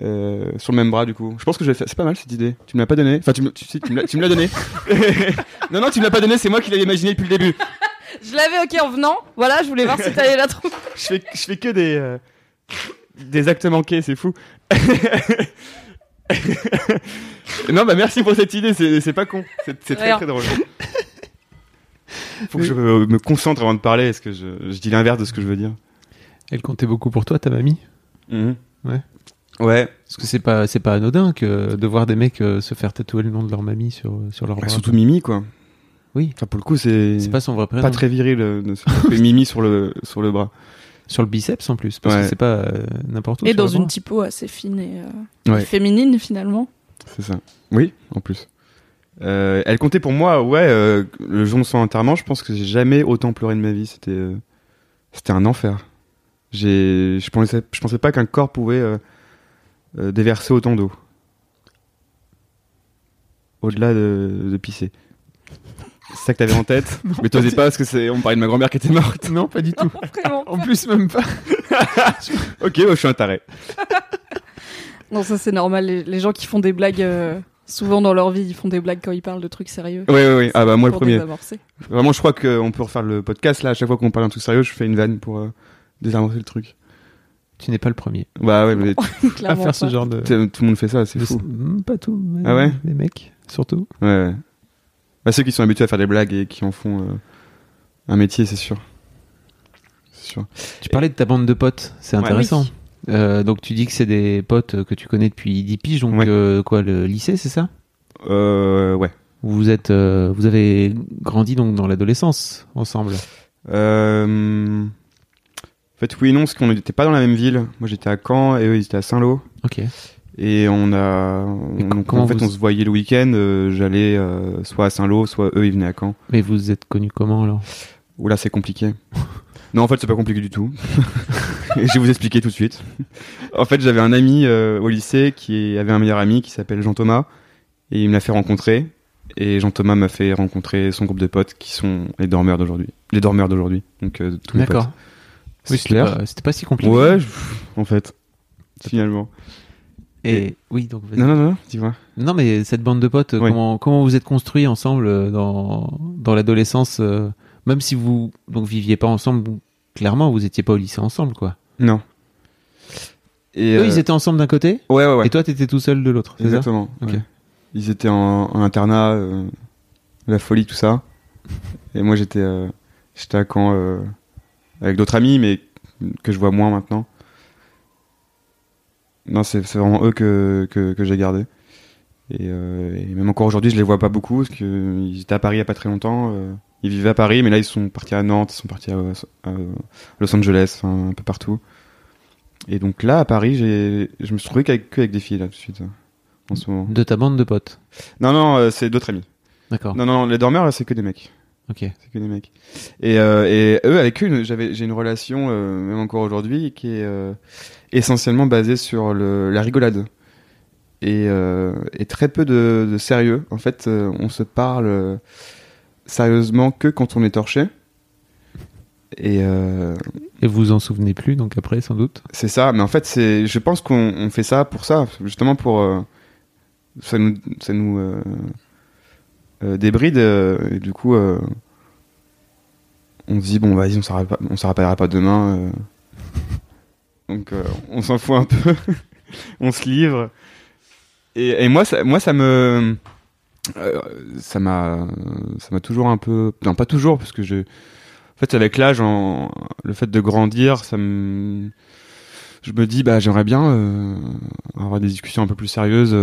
euh, sur le même bras du coup. Je pense que je vais faire. C'est pas mal cette idée. Tu me l'as pas donné? Enfin, tu me, si, tu me l'as donné. [laughs] non, non, tu me l'as pas donné. C'est moi qui l'avais imaginé depuis le début. Je l'avais ok en venant. Voilà, je voulais voir si t'allais la trouver. [laughs] Je fais, je fais que des euh, des actes manqués. C'est fou. [laughs] non, bah merci pour cette idée. C'est c'est pas con. C'est c'est très Rien. très drôle. [laughs] Faut que je me, me concentre avant de parler. Est-ce que je, je dis l'inverse de ce que je veux dire Elle comptait beaucoup pour toi, ta mamie? Ouais. Ouais. Parce que c'est pas, c'est pas anodin que de voir des mecs euh, se faire tatouer le nom de leur mamie sur, sur leur Bah, bras. surtout Mimi quoi. Oui. Enfin pour le coup c'est C'est pas son vrai prénom. pas très viril euh, [laughs] Mimi sur le sur le bras. Sur le biceps en plus, parce Ouais. que c'est pas euh, n'importe où. Et dans une bras. typo assez fine et, euh, Ouais. et féminine finalement. C'est ça. Oui, en plus. Euh, elle comptait pour moi, ouais, euh, le jour de son enterrement, je pense que j'ai jamais autant pleuré de ma vie. C'était, euh, c'était un enfer. J'ai, je pensais, je pensais pas qu'un corps pouvait euh, euh, déverser autant d'eau. Au-delà de, de pisser. C'est ça que t'avais en tête [laughs] Mais t'osais pas parce que c'est, on parlait de ma grand-mère qui était morte. Non, pas du [laughs] tout. En plus, même pas. [laughs] ok, ouais, je suis un taré. Non, ça c'est normal. Les, les gens qui font des blagues, euh, souvent dans leur vie, ils font des blagues quand ils parlent de trucs sérieux. Ouais, ouais, ouais. Ah bah moi le premier. désamorcer. Vraiment, je crois qu'on peut refaire le podcast là. À chaque fois qu'on parle d'un truc sérieux, je fais une vanne pour euh, désamorcer le truc. Tu n'es pas le premier Bah ouais, mais à Clairement faire ce genre de. tout le monde fait ça, c'est fou. Hmm, Pas tout. mais Ah ouais Les mecs, surtout. Ouais, ouais. Bah, ceux qui sont habitués à faire des blagues et qui en font euh, un métier, c'est sûr. C'est sûr. Tu parlais de ta bande de potes, c'est Ouais. intéressant. Euh, donc tu dis que c'est des potes que tu connais depuis 10 piges, donc Ouais. euh, quoi, le lycée, c'est ça? Euh, ouais. Vous êtes, euh, vous avez grandi donc dans l'adolescence ensemble? Euh... En fait, oui et non, parce qu'on n'était pas dans la même ville. Moi, j'étais à Caen et eux, ils étaient à Saint-Lô. Ok. Et on a. Et donc, en fait, vous- on se voyait le week-end. euh, J'allais euh, soit à Saint-Lô, soit eux, ils venaient à Caen. Mais vous êtes connus comment alors? Oula, c'est compliqué. [laughs] non, en fait, c'est pas compliqué du tout. [laughs] Et je vais vous expliquer tout de suite. En fait, j'avais un ami euh, au lycée qui avait un meilleur ami qui s'appelle Jean Thomas. Et il me l'a fait rencontrer. Et Jean Thomas m'a fait rencontrer son groupe de potes qui sont les dormeurs d'aujourd'hui. Les dormeurs d'aujourd'hui. Donc, tous mes potes. D'accord. Oui, c'était pas, si compliqué. Ouais, je- en fait. Finalement. Et oui, donc. Non, non, non, dis-moi. Non, mais cette bande de potes, Oui. comment comment vous êtes construits ensemble euh, dans dans l'adolescence, euh, même si vous donc viviez pas ensemble, clairement vous étiez pas au lycée ensemble, quoi. Non. Et, Eux, euh, ils étaient ensemble d'un côté, Ouais, ouais, ouais. et toi t'étais tout seul de l'autre. c'est ça Exactement. Ok. ouais. Ils étaient en, en internat, euh, la folie, tout ça. Et moi, j'étais euh, j'étais à Caen euh, avec d'autres amis, mais que je vois moins maintenant. Non, c'est vraiment eux que, que, que j'ai gardé. Et, euh, et même encore aujourd'hui, je les vois pas beaucoup parce qu'ils étaient à Paris il y a pas très longtemps. euh, ils vivaient à Paris, mais là, ils sont partis à Nantes, ils sont partis à, à Los Angeles, un peu partout. Et donc là, à Paris, je me suis trouvé qu'avec, avec des filles là tout de suite. En ce moment. De ta bande de potes? Non, non, euh, c'est d'autres amis. D'accord. Non, non, les dormeurs, c'est que des mecs. Ok. C'est que des mecs. Et, euh, et eux, avec eux, j'avais, j'ai une relation, euh, même encore aujourd'hui, qui est euh, essentiellement basée sur le, la rigolade. Et, euh, et très peu de, de sérieux. En fait, euh, on se parle euh, sérieusement que quand on est torché. Et euh, Et vous vous en souvenez plus, donc après, sans doute. c'est ça. Mais en fait, c'est, je pense qu'on on fait ça pour ça, justement pour euh, ça nous, ça nous débride. et du coup, on se dit bon, vas-y, on on s'en rappellera pas demain. Donc, euh, on s'en fout un peu. [laughs] on se livre. Et, moi, ça, moi, ça me, euh, ça m'a, ça m'a toujours un peu, non, pas toujours, parce que je, en fait, avec l'âge, le fait de grandir, ça me, je me dis, bah, j'aimerais bien euh, avoir des discussions un peu plus sérieuses,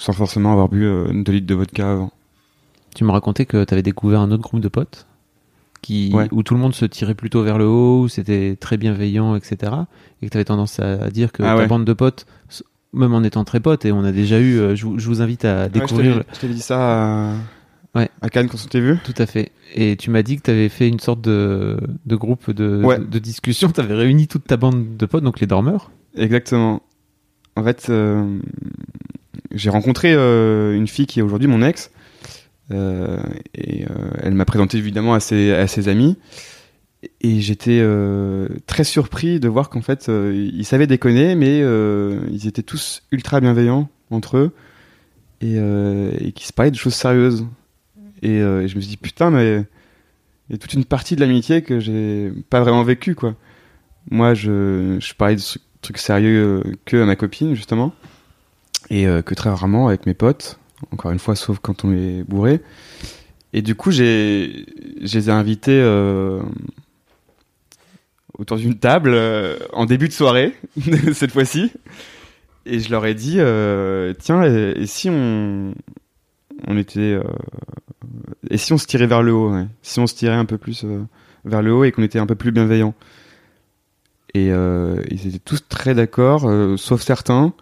sans forcément avoir bu euh, deux litres de vodka avant. Tu me racontais que t'avais découvert un autre groupe de potes qui, Ouais. où tout le monde se tirait plutôt vers le haut, où c'était très bienveillant, etc. Et que t'avais tendance à, dire que Ah ta ouais. bande de potes, même en étant très potes, et on a déjà eu, euh, je, vous- je vous invite à découvrir je t'avais dit ça à, Ouais. à Cannes quand on s'était vu. Tout à fait. Et tu m'as dit que tu avais fait une sorte de, de groupe de, Ouais. de, de discussion. [laughs] Tu avais réuni toute ta bande de potes, donc les dormeurs. Exactement. En fait, euh, j'ai rencontré euh, une fille qui est aujourd'hui mon ex. Euh, et euh, elle m'a présenté évidemment à ses, à ses amis. Et j'étais euh, très surpris de voir qu'en fait, ils savaient déconner, mais ils étaient tous ultra bienveillants entre eux. Et, et qui se parlaient de choses sérieuses. Et, je me suis dit, putain, mais il y a toute une partie de l'amitié que j'ai pas vraiment vécue, quoi. Moi, je, je parlais de trucs- sérieux que à ma copine, justement. Et que très rarement avec mes potes. Encore une fois, sauf quand on est bourré. Et du coup, j'ai, je les ai invités euh, autour d'une table euh, en début de soirée, [laughs] cette fois-ci. Et je leur ai dit, euh, tiens, et, si on, on était, et si on se tirait vers le haut, si on se tirait un peu plus vers le haut et qu'on était un peu plus bienveillant. Et ils étaient tous très d'accord, sauf certains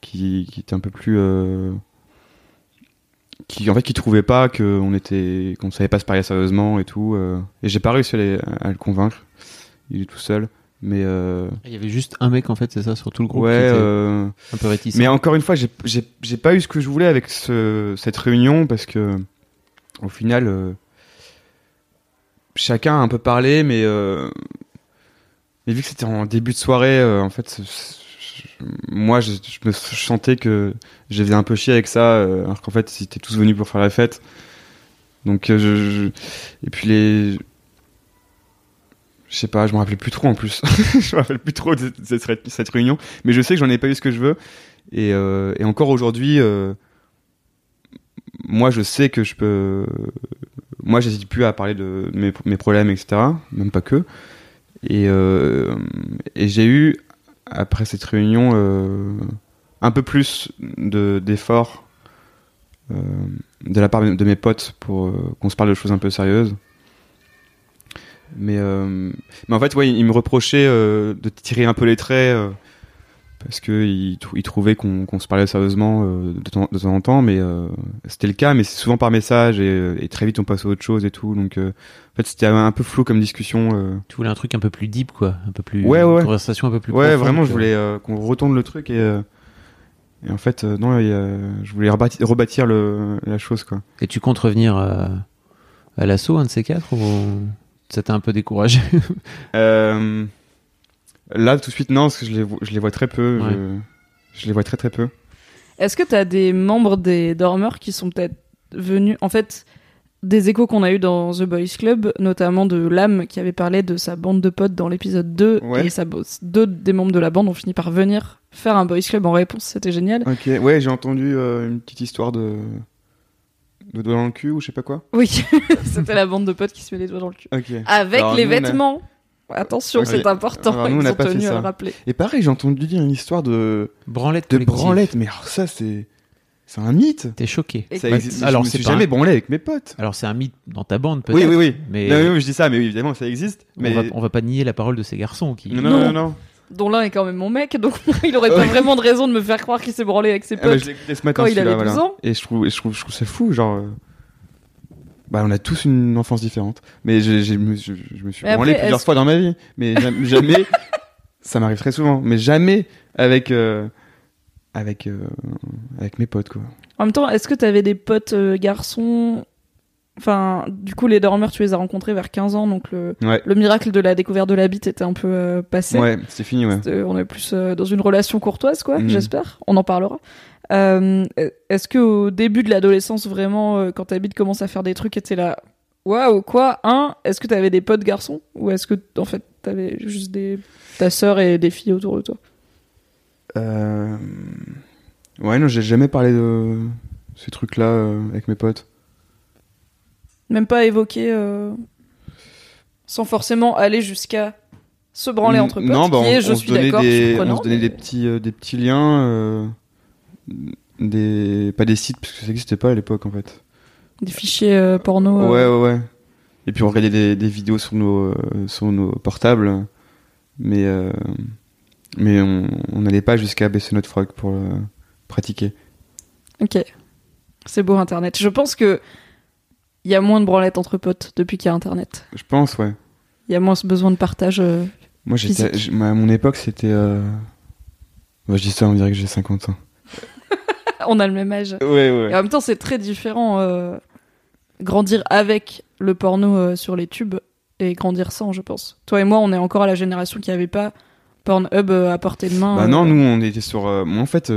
qui, qui étaient un peu plus, qui en fait qui trouvaient pas qu'on était, qu'on savait pas se parler sérieusement et tout. euh. et j'ai pas réussi à, les- à le convaincre. Il est tout seul, mais euh, Il y avait juste un mec, en fait, c'est ça, sur tout le groupe. ouais. qui était euh, un peu réticent. mais encore une fois, j'ai- pas eu ce que je voulais avec ce, cette réunion parce que, au final, euh, chacun a un peu parlé, mais, euh, mais vu que c'était en début de soirée, euh, en fait, moi, je, me sentais que je faisais un peu chier avec ça, euh, alors qu'en fait, ils étaient tous venus pour faire la fête. Donc, euh, je, et puis les, Je sais pas, je me rappelle plus trop en plus. [laughs] je me rappelle plus trop de cette, réunion, mais je sais que j'en ai pas eu ce que je veux. Et, euh, encore aujourd'hui, moi je sais que je peux. Moi j'hésite plus à parler de mes, mes problèmes, etc. Même pas que. Et j'ai eu, après cette réunion, euh, un peu plus de- d'efforts euh, de la part de mes potes pour euh, qu'on se parle de choses un peu sérieuses. Mais, mais en fait, ouais, il me reprochait euh, de tirer un peu les traits parce que il, trou- il trouvait qu'on se parlait sérieusement euh, de, temps, de temps en temps, mais euh, c'était le cas, mais c'est souvent par message et, et très vite on passe à autre chose et tout. Donc, euh, en fait, c'était un peu flou comme discussion. euh. Tu voulais un truc un peu plus deep, quoi. Un peu plus. Ouais, ouais. Une conversation un peu plus Ouais, profonde vraiment, que- je voulais euh, qu'on retourne le truc et, euh, et en fait, euh, non, je voulais rebâtir, rebâtir le, la chose, quoi. Et tu comptes revenir euh, à l'assaut, un de ces quatre, ou ça t'a un peu découragé? Euh, là, tout de suite, non, parce que je les, vois- je les vois très peu. Ouais. Je, je les vois très très peu. Est-ce que t'as des membres des dormeurs qui sont peut-être venus En fait, des échos qu'on a eu dans The Boys Club, notamment de Lame qui avait parlé de sa bande de potes dans l'épisode 2, Ouais. et sa deux des membres de la bande ont fini par venir faire un Boys Club en réponse, c'était génial. Ok, ouais, j'ai entendu euh, une petite histoire de. de doigt dans le cul ou je sais pas quoi. Oui, [laughs] c'était la bande de potes qui se met les doigts dans le cul. Avec Alors, les nous, on a- vêtements Attention, c'est important, Alors, nous, ils on n'a ont pas fait tenu à le rappeler. Et pareil, j'ai entendu dire une histoire de. Branlette de branlette, mais alors ça, c'est. c'est un mythe. T'es choqué. Et- Ça Bah, existe. alors, je me c'est suis jamais un- branlé avec mes potes. Alors c'est un mythe dans ta bande, peut-être. Oui, oui, oui. Mais Non, non, je dis ça, mais oui, évidemment, ça existe. Mais. on, va, on va pas nier la parole de ces garçons qui. Non, non, Non. non, non. Dont l'un est quand même mon mec, donc [laughs] il aurait pas vraiment de raison de me faire croire qu'il s'est branlé avec ses Ah, bah, potes. je l'ai écouté ce matin, Quand il avait 12 voilà. ans. Et je trouve, je trouve, je trouve ça fou, genre. Bah, on a tous une enfance différente. Mais je, me suis- je me suis branlé plusieurs fois dans ma vie. Mais jam- [laughs] jamais. ça m'arrive très souvent. Mais jamais avec. euh, avec. euh, avec mes potes, quoi. En même temps, est-ce que t'avais des potes euh, garçons Enfin, du coup, les dormeurs, tu les as rencontrés vers 15 ans, donc le, Ouais. le miracle de la découverte de la bite était un peu euh, passé. Ouais, c'est fini, ouais. On est plus euh, dans une relation courtoise, quoi, Mhm. j'espère. On en parlera. Euh, Est-ce que au début de l'adolescence, vraiment, quand ta bite commence à faire des trucs, t'es là, waouh, quoi Un, est-ce que t'avais des potes garçons? Ou est-ce que, en fait, t'avais juste des... ta sœur et des filles autour de toi? Ouais, non, j'ai jamais parlé de ces trucs-là avec mes potes. Même pas évoqué, euh, sans forcément aller jusqu'à se branler entre potes, non, bah, on, est, je on suis se des, on se donnait mais- des petits, euh, des petits liens, euh, des, pas des sites parce que ça n'existait pas à l'époque en fait. des fichiers euh, porno. Ouais, ouais, ouais. Et puis on regardait des, des vidéos sur nos, sur nos portables, mais, mais on n'allait pas jusqu'à baisser notre froc pour pratiquer. Ok. C'est beau Internet. Je pense que il y a moins de branlettes entre potes depuis qu'il y a Internet. Je pense, ouais. Il y a moins ce besoin de partage. euh. Moi, j'étais, à mon époque, c'était. Euh... ouais, je dis ça, on dirait que j'ai 50 ans. [laughs] On a le même âge. Ouais, ouais. Et en même temps, c'est très différent euh, grandir avec le porno euh, sur les tubes et grandir sans, je pense. Toi et moi, on est encore à la génération qui avait pas Pornhub à portée de main. Bah non, nous on était sur. moi en fait,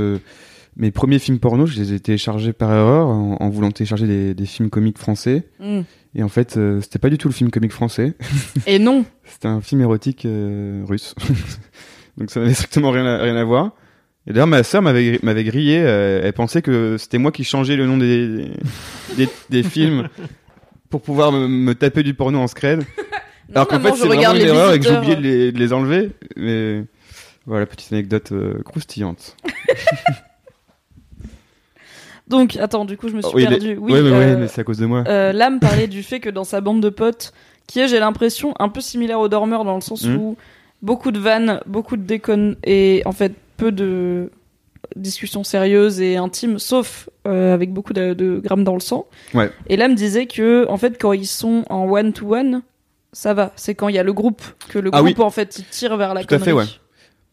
mes premiers films porno, je les ai téléchargés par erreur en, en voulant télécharger des, des films comiques français. Mm. Et en fait, euh, c'était pas du tout le film comique français. [laughs] Et non. [laughs] C'était un film érotique euh, russe. [laughs] Donc ça n'avait strictement rien à, rien à voir. Et d'ailleurs, ma sœur m'avait m'avait grillé. euh, elle pensait que c'était moi qui changeais le nom des, des, des films pour pouvoir me, me taper du porno en scred. Alors qu'en fait, c'est vraiment une erreur et que j'ai oublié de les, de les enlever. Mais voilà, petite anecdote euh, croustillante. Donc, attends, du coup, je me suis Oh, oui, perdue. Oui, ouais, euh, mais c'est à cause de moi. Euh, Lame parlait du fait que dans sa bande de potes, qui est, j'ai l'impression, un peu similaire au dormeur dans le sens Mhm. où beaucoup de vannes, beaucoup de déconnes et en fait peu de discussions sérieuses et intimes, sauf euh, avec beaucoup de, de grammes dans le sang. Ouais. Et Lame disait que en fait quand ils sont en one to one, ça va. C'est quand il y a le groupe que le Ah groupe oui. en fait il tire vers la Tout à connerie. fait, ouais.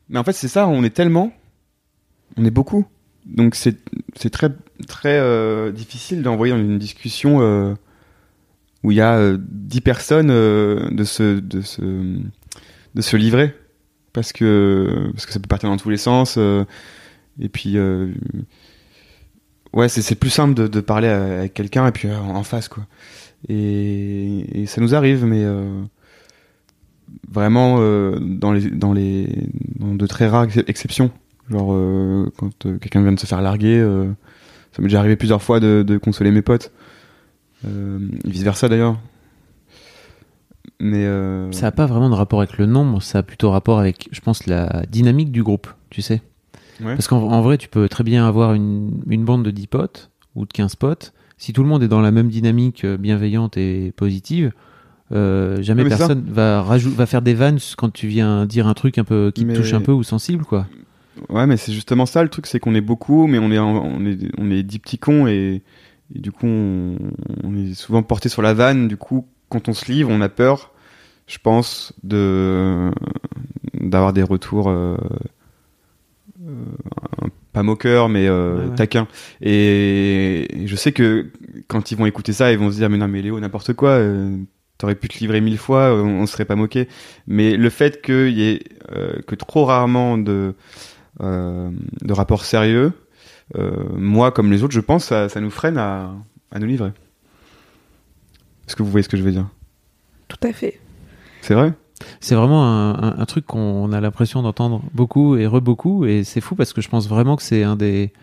Mais en fait, c'est ça, on est tellement. On est beaucoup. Donc c'est très, très euh, difficile d'envoyer dans une discussion euh, où il y a euh, 10 personnes de, se, de, se, de se livrer. Parce que, parce que ça peut partir dans tous les sens. et puis. ouais, c'est plus simple de, de parler avec quelqu'un et puis en face, quoi. Et, ça nous arrive, mais. vraiment dans les dans les dans de très rares ex- exceptions. Genre euh, quand euh, quelqu'un vient de se faire larguer, euh, ça m'est déjà arrivé plusieurs fois de, de consoler mes potes. Euh, vice versa d'ailleurs. Mais Ça n'a pas vraiment de rapport avec le nombre, ça a plutôt rapport avec, je pense, la dynamique du groupe, tu sais. Ouais. Parce qu'en en vrai, tu peux très bien avoir une, une bande de 10 potes ou de 15 potes. Si tout le monde est dans la même dynamique bienveillante et positive, euh, jamais c'est personne va, va faire des vannes quand tu viens dire un truc un peu qui te Mais- touche un peu ou sensible, quoi. Ouais, mais c'est justement ça le truc, c'est qu'on est beaucoup, mais on est, on est, on est dix petits cons et, et du coup, on, on est souvent porté sur la vanne. Du coup, quand on se livre, on a peur, je pense, de d'avoir des retours euh, euh, pas moqueurs, mais euh, Ouais, ouais. taquins. Et, et je sais que quand ils vont écouter ça, ils vont se dire mais non, mais Léo, n'importe quoi. euh, T'aurais pu te livrer mille fois, on, on serait pas moqué. Mais le fait qu'il y ait que trop rarement de de rapports sérieux, euh, moi comme les autres, je pense, ça, ça nous freine à, à nous livrer. Est-ce que vous voyez ce que je veux dire? Tout à fait. C'est vrai? C'est vraiment un, un- un truc qu'on a l'impression d'entendre beaucoup et re-beaucoup, et c'est fou parce que je pense vraiment que c'est un des,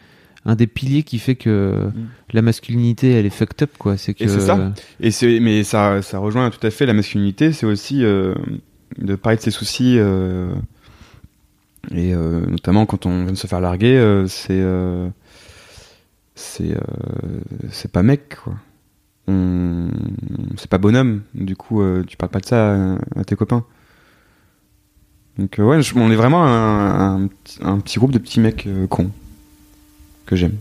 un des piliers qui fait que Mm. la masculinité, elle est fucked up, quoi. C'est que. Et c'est ça. Et c'est, mais ça, ça rejoint tout à fait la masculinité. C'est aussi euh, de parler de ses soucis. euh, et euh, notamment quand on vient de se faire larguer, euh, c'est, euh, c'est, c'est pas mec quoi. On, c'est pas bonhomme. Du coup, tu parles pas de ça à, tes copains. Donc ouais, on est vraiment un, petit- groupe de petits mecs cons que j'aime.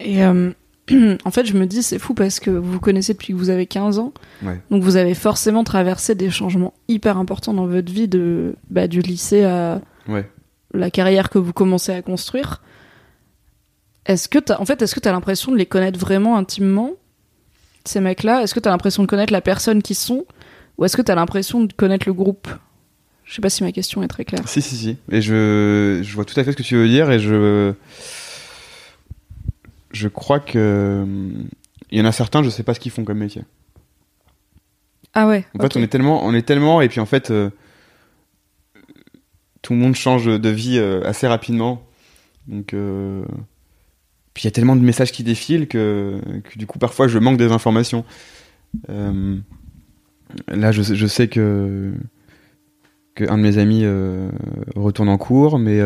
Et euh, [clears throat] en fait, je me dis, c'est fou parce que vous vous connaissez depuis que vous avez 15 ans. Ouais. Donc vous avez forcément traversé des changements hyper importants dans votre vie, de, bah, du lycée à Ouais. la carrière que vous commencez à construire. Est-ce que t'as, en fait, est-ce que t'as l'impression de les connaître vraiment intimement, ces mecs-là? Est-ce que t'as l'impression de connaître la personne qu'ils sont? Ou est-ce que t'as l'impression de connaître le groupe? Je sais pas si ma question est très claire. Si, si, si. Et je, je vois tout à fait ce que tu veux dire et je. Je crois que. Il y en a certains, je sais pas ce qu'ils font comme métier. Ah ouais. En fait, on est tellement. On est tellement. Et puis en fait. euh, tout le monde change de vie euh, assez rapidement. Donc. euh, puis il y a tellement de messages qui défilent que, que du coup, parfois, je manque des informations. Euh, là, je, je sais que. que un de mes amis euh, retourne en cours, mais.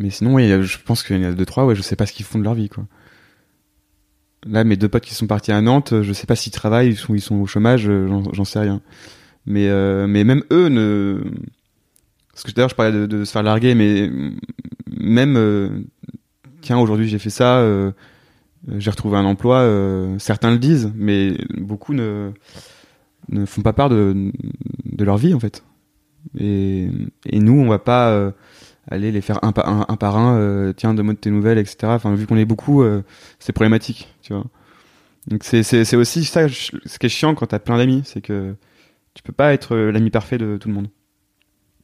Mais sinon, oui, je pense qu'il y en a deux, trois, ouais, je sais pas ce qu'ils font de leur vie, quoi. Là, mes deux potes qui sont partis à Nantes, je sais pas s'ils travaillent, sont, ils sont au chômage, euh, j'en- sais rien. Mais, euh, mais même eux ne. Parce que d'ailleurs, je parlais de, de se faire larguer, mais même. euh, Tiens, aujourd'hui j'ai fait ça, euh, j'ai retrouvé un emploi, euh, certains le disent, mais beaucoup ne, ne font pas part de, de leur vie, en fait. Et, et nous, on va pas euh, aller les faire un, pa- un, un par un, euh, tiens, donne-moi de tes nouvelles, etc. Enfin, vu qu'on est beaucoup, euh, c'est problématique, tu vois. Donc c'est aussi ça, ce qui est chiant quand t'as plein d'amis, c'est que tu peux pas être euh, l'ami parfait de tout le monde.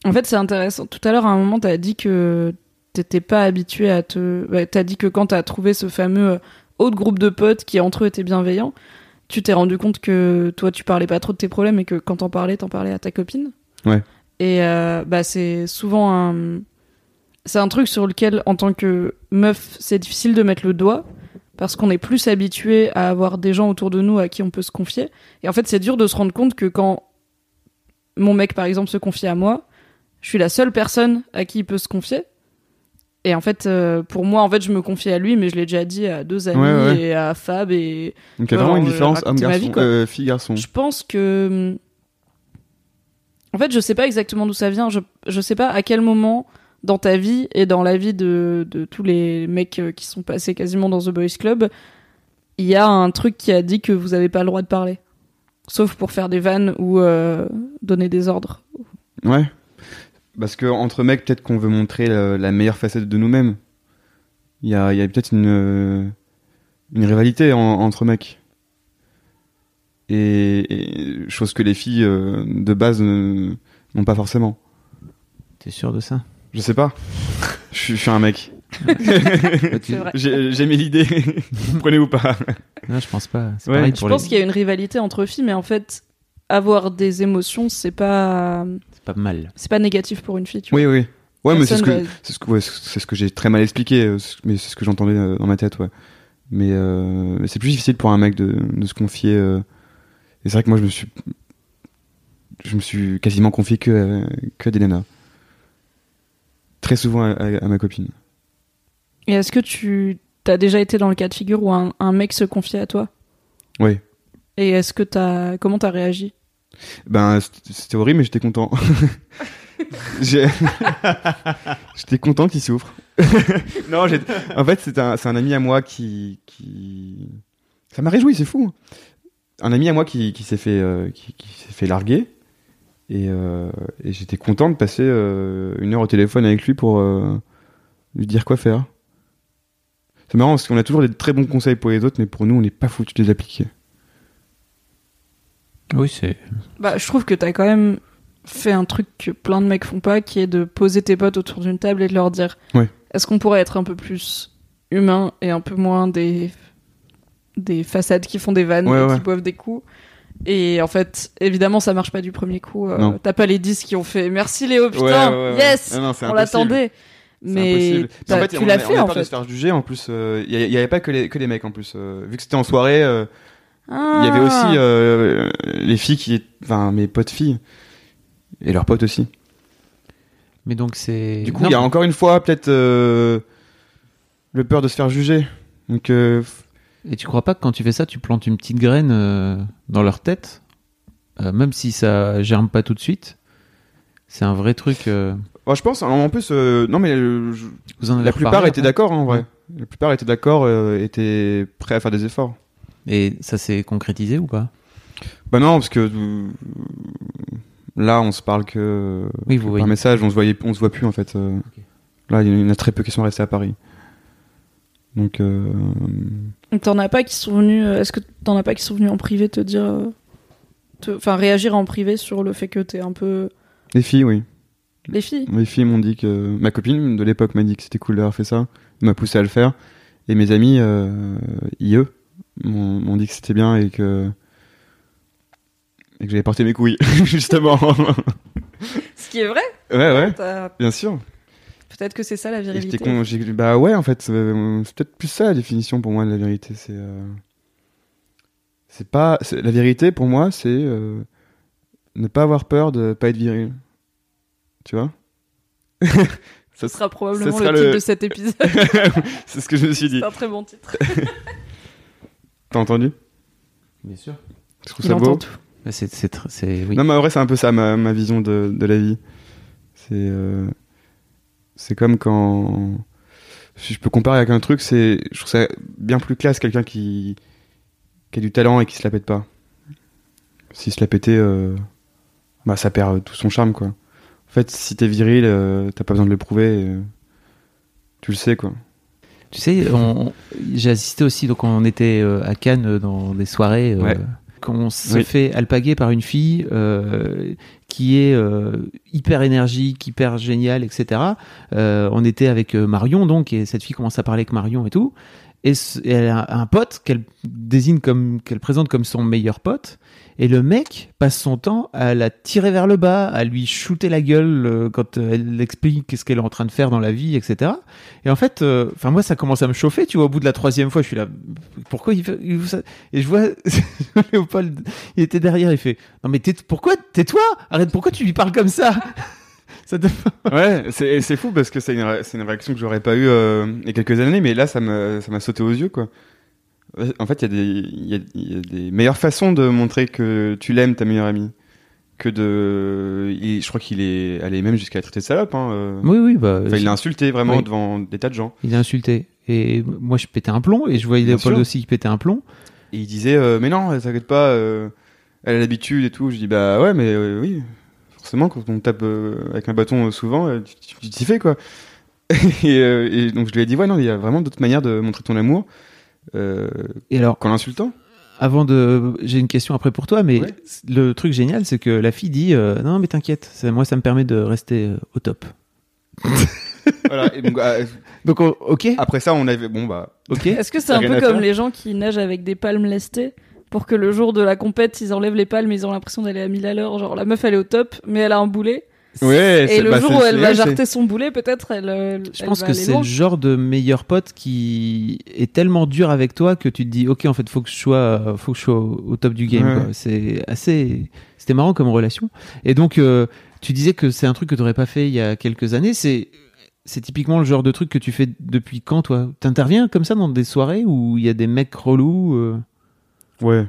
En fait, c'est intéressant. Tout à l'heure, à un moment, t'as dit que t'étais pas habitué à te. bah, t'as dit que quand t'as trouvé ce fameux euh, autre groupe de potes qui entre eux étaient bienveillants, tu t'es rendu compte que toi, tu parlais pas trop de tes problèmes et que quand t'en parlais, t'en parlais à ta copine. Ouais. Et euh, bah, c'est souvent un. C'est un truc sur lequel, en tant que meuf, c'est difficile de mettre le doigt parce qu'on est plus habitué à avoir des gens autour de nous à qui on peut se confier. Et en fait, c'est dur de se rendre compte que quand mon mec, par exemple, se confie à moi, je suis la seule personne à qui il peut se confier. Et en fait, euh, pour moi, en fait, je me confie à lui, mais je l'ai déjà dit à deux amis Ouais, ouais. et à Fab. Et Donc il y a vraiment une alors, différence homme-garçon, quoi. euh, fille-garçon. je pense que. hum, En fait, je sais pas exactement d'où ça vient. Je, je sais pas à quel moment dans ta vie et dans la vie de, de tous les mecs euh, qui sont passés quasiment dans The Boys Club, il y a un truc qui a dit que vous avez pas le droit de parler. Sauf pour faire des vannes ou euh, donner des ordres. Ouais. Parce que entre mecs, peut-être qu'on veut montrer la, la meilleure facette de nous-mêmes. Il y a, il y a peut-être une, une rivalité en- entre mecs. Et, et chose que les filles euh, de base n'ont pas forcément. T'es sûr de ça? Je sais pas. Je suis, je suis un mec. [laughs] J'ai mis l'idée. [laughs] Prenez ou pas Non, je pense pas. C'est Ouais, pareil Je pense les... qu'il y a une rivalité entre filles, mais en fait, avoir des émotions, c'est pas, C'est pas mal. c'est pas négatif pour une fille. Tu vois. Oui, oui. Ouais, mais c'est ce que va- ce que ouais, c'est ce que j'ai très mal expliqué, euh, mais c'est ce que j'entendais euh, dans ma tête, ouais. Mais euh, mais c'est plus difficile pour un mec de, de se confier. euh, Et c'est vrai que moi, je me suis je me suis quasiment confié que à- que à des nanas. Très souvent à, à- à ma copine. Et est-ce que tu as déjà été dans le cas de figure où un, un mec se confiait à toi? Oui. Et est-ce que t'as comment t'as réagi? Ben c'était horrible, mais j'étais content. [laughs] [laughs] J'étais content qu'il souffre. [laughs] non, en fait, c'est un, un ami à moi qui, qui... Ça m'a réjoui, c'est fou. Un ami à moi qui, qui s'est fait, euh, qui, qui s'est fait larguer. Et, euh, et j'étais content de passer euh, une heure au téléphone avec lui pour euh, lui dire quoi faire. C'est marrant parce qu'on a toujours des très bons conseils pour les autres, mais pour nous, on n'est pas foutu de les appliquer. Oui, c'est. Bah, je trouve que t'as quand même fait un truc que plein de mecs font pas, qui est de poser tes potes autour d'une table et de leur dire Ouais. est-ce qu'on pourrait être un peu plus humain et un peu moins des des façades qui font des vannes Ouais, et ouais. qui boivent des coups et en fait, évidemment, ça marche pas du premier coup. euh. T'as pas les 10 qui ont fait merci Léo, putain, Ouais, ouais, ouais. yes, non, on l'attendait. Mais en fait, tu l'as fait on a en de fait. se faire juger. En plus, euh, il n'y avait pas que les, que les mecs en plus. euh, vu que c'était en soirée, euh, il y avait Ah. aussi euh, les filles qui, enfin mes potes filles et leurs potes aussi. Mais donc c'est. Du coup, il y a encore une fois peut-être euh, le peur de se faire juger. Donc euh, Et tu crois pas que quand tu fais ça, tu plantes une petite graine euh, dans leur tête, Euh, même si ça germe pas tout de suite C'est un vrai truc. euh, moi, je pense. En plus, euh, non mais je- Vous en avez la plupart étaient d'accord en vrai. Ouais. La plupart étaient d'accord, étaient prêts à faire des efforts. Et ça s'est concrétisé ou pas? Bah non, parce que là, on se parle que, Oui, que vous par message, on se voyait, on se voit plus en fait. Là, il y en a très peu qui sont restés à Paris. Donc, euh, T'en as pas qui sont venus. euh, Est-ce que t'en as pas qui sont venus en privé te dire. euh, Enfin, réagir en privé sur le fait que t'es un peu. les filles, oui. Les filles? Les filles m'ont dit que ma copine de l'époque m'a dit que c'était cool d'avoir fait ça, m'a poussé à le faire, et mes amis, euh, IE, m'ont m'ont dit que c'était bien et que et que j'avais porté mes couilles [laughs] justement. Ce qui est vrai ouais, ouais, bien sûr. Peut-être que c'est ça la virilité. con, j'ai- bah ouais, en fait, c'est peut-être plus ça la définition pour moi de la vérité. C'est, euh, c'est pas, la vérité pour moi, c'est euh, ne pas avoir peur de pas être viril. Tu vois? [laughs] Ce sera probablement sera le titre le- de cet épisode. [laughs] C'est ce que je me suis dit. c'est un très bon titre. [laughs] T'as entendu? Bien sûr. Je trouve Il ça beau. c'est, oui. Non, mais en vrai, c'est un peu ça ma, ma vision de, de la vie. C'est, euh, c'est comme quand, si je peux comparer avec un truc, c'est, je trouve ça bien plus classe quelqu'un qui, qui a du talent et qui se la pète pas. S'il se la pétait, euh, bah ça perd tout son charme quoi. En fait, si t'es viril, euh, t'as pas besoin de le prouver. et, euh, tu le sais quoi. Tu sais, on- j'ai assisté aussi, donc on était à Cannes dans des soirées. Ouais. Quand on se Oui. fait alpaguer par une fille euh, qui est euh, hyper énergique, hyper géniale, etc. Euh, on était avec euh, Marion, donc, et cette fille commence à parler avec Marion et tout. Et elle a un pote qu'elle désigne comme, qu'elle présente comme son meilleur pote. Et le mec passe son temps à la tirer vers le bas, à lui shooter la gueule euh, quand euh, elle explique qu'est-ce qu'elle est en train de faire dans la vie, etc. Et en fait, euh, enfin moi ça commence à me chauffer, tu vois, au bout de la troisième fois, je suis là, pourquoi il fait, ça? Et [laughs] je vois Léopold, il était derrière, il fait, non mais tais- pourquoi tais-toi? Arrête, pourquoi tu lui parles comme ça? [laughs] Ouais, c'est c'est fou parce que c'est une, c'est une réaction que j'aurais pas eue euh, il y a quelques années, mais là, ça m'a ça m'a sauté aux yeux, quoi. En fait, il y, a des- il y, a, il y a des meilleures façons de montrer que tu l'aimes, ta meilleure amie, que de. il- je crois qu'il est allé même jusqu'à la traiter de salope. Hein, euh. Oui, oui, bah, Enfin, il l'a insulté vraiment Oui. devant des tas de gens. il a insulté. Et moi je pétais un plomb, et je voyais Léopold aussi qui pétait un plomb. Et il disait, euh, mais non, t'inquiète pas, euh, elle a l'habitude et tout. Je dis, bah ouais, mais euh, oui, forcément, quand on tape avec un bâton souvent, tu- t'y fais, quoi. [laughs] et, et donc je lui ai dit, ouais, non, il y a vraiment d'autres manières de montrer ton amour Et alors, qu'en l'insultant. avant de, j'ai une question après pour toi, mais Ouais. le truc génial, c'est que la fille dit, euh, non mais t'inquiète, ça- moi ça me permet de rester euh, au top. [laughs] voilà, et donc, euh, Donc ok, après ça, on avait, bon, bah, ok. [laughs] Est-ce que c'est un peu comme les gens qui nagent avec des palmes lestées pour que le jour de la compète, ils enlèvent les palmes, ils ont l'impression d'aller à 1000 à l'heure. Genre, la meuf, elle est au top, mais elle a un boulet. Ouais, Et le bah, jour où elle va jarter son boulet, peut-être, elle. euh, Je elle pense va que c'est le genre de meilleur pote qui est tellement dur avec toi que tu te dis ok en fait faut que je sois faut que je sois au, au top du game Ouais. c'est assez c'était marrant comme relation et donc euh, tu disais que c'est un truc que tu n'aurais pas fait il y a quelques années c'est c'est typiquement le genre de truc que tu fais depuis quand toi? T'interviens comme ça dans des soirées où il y a des mecs relous euh, Ouais.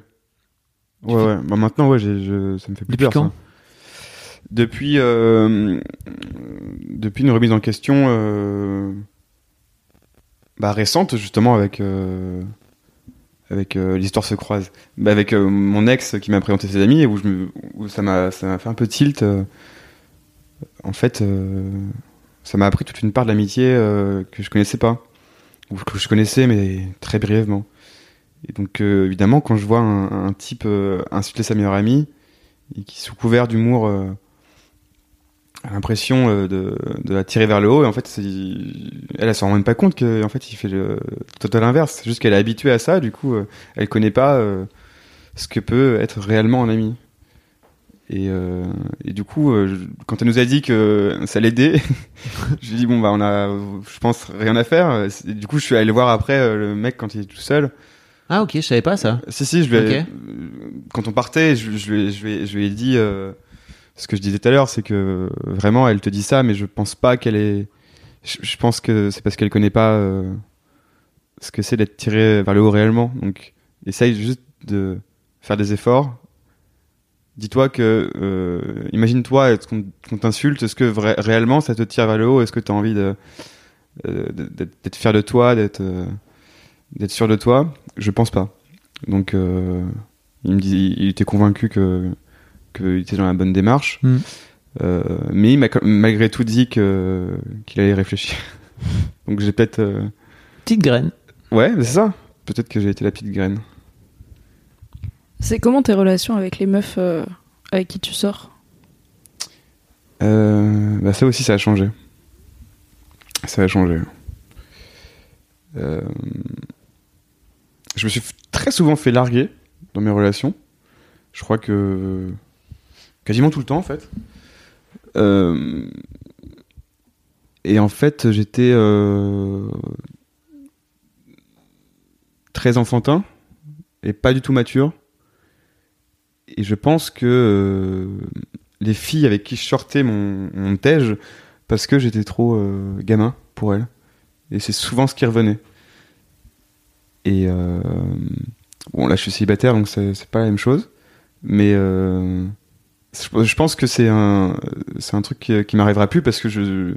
Tu Ouais, fais- ouais. Bah maintenant, ouais, je, ça me fait plus Depuis peur. quand? ça. Depuis, euh, depuis une remise en question euh, bah, récente, justement, avec, euh, avec l'histoire se croise. Bah, avec mon ex qui m'a présenté ses amis et où, je me, où ça m'a fait un peu tilt. en fait, ça m'a appris toute une part de l'amitié que je connaissais pas. Ou que je connaissais, mais très brièvement. Et donc, euh, évidemment, quand je vois un, un type euh, insulter sa meilleure amie, et qui, sous couvert d'humour, euh, l'impression euh, de, de la tirer vers le haut, et en fait, elle, elle s'en rend même pas compte que, en fait, il fait le total inverse. C'est juste qu'elle est habituée à ça, du coup, euh, elle connaît pas euh, ce que peut être réellement un ami. Et, euh, et du coup, je- quand elle nous a dit que ça l'aidait, [laughs] je lui ai dit bon bah on a, je pense rien à faire. Et du coup, je suis allé voir après le mec quand il est tout seul. ah ok je savais pas ça Si, si, je lui ai- Ok. euh, quand on partait, je, je, lui ai- je, lui ai- je lui ai dit euh, ce que je disais tout à l'heure, c'est que euh, vraiment, elle te dit ça, mais je pense pas qu'elle est. Je, pense que c'est parce qu'elle connaît pas euh, ce que c'est d'être tiré vers le haut réellement. Donc, essaye juste de faire des efforts. Dis-toi que, euh, imagine-toi est-ce qu'on t'insulte, est-ce que réellement ça te tire vers le haut, est-ce que tu as envie d'être fier de toi, d'être sûr de toi? Je pense pas. Donc, il me dit, il était convaincu que qu'il était dans la bonne démarche, Mm. Euh, mais il m'a malgré tout dit que qu'il allait réfléchir. [laughs] Donc j'ai peut-être, euh, petite graine ouais, c'est ça. Peut-être que j'ai été la petite graine. C'est comment tes relations avec les meufs euh, avec qui tu sors? Euh, bah ça aussi, ça a changé. Ça a changé. Euh, je me suis très souvent fait larguer dans mes relations. Je crois que quasiment tout le temps en fait. Euh, et en fait, j'étais euh, très enfantin et pas du tout mature. Et je pense que euh, les filles avec qui je sortais mon, mon parce que j'étais trop gamin pour elles. Et c'est souvent ce qui revenait. Et bon, là, je suis célibataire, donc c'est pas la même chose. Mais je, pense que c'est un, c'est un truc qui, qui m'arrivera plus parce que je,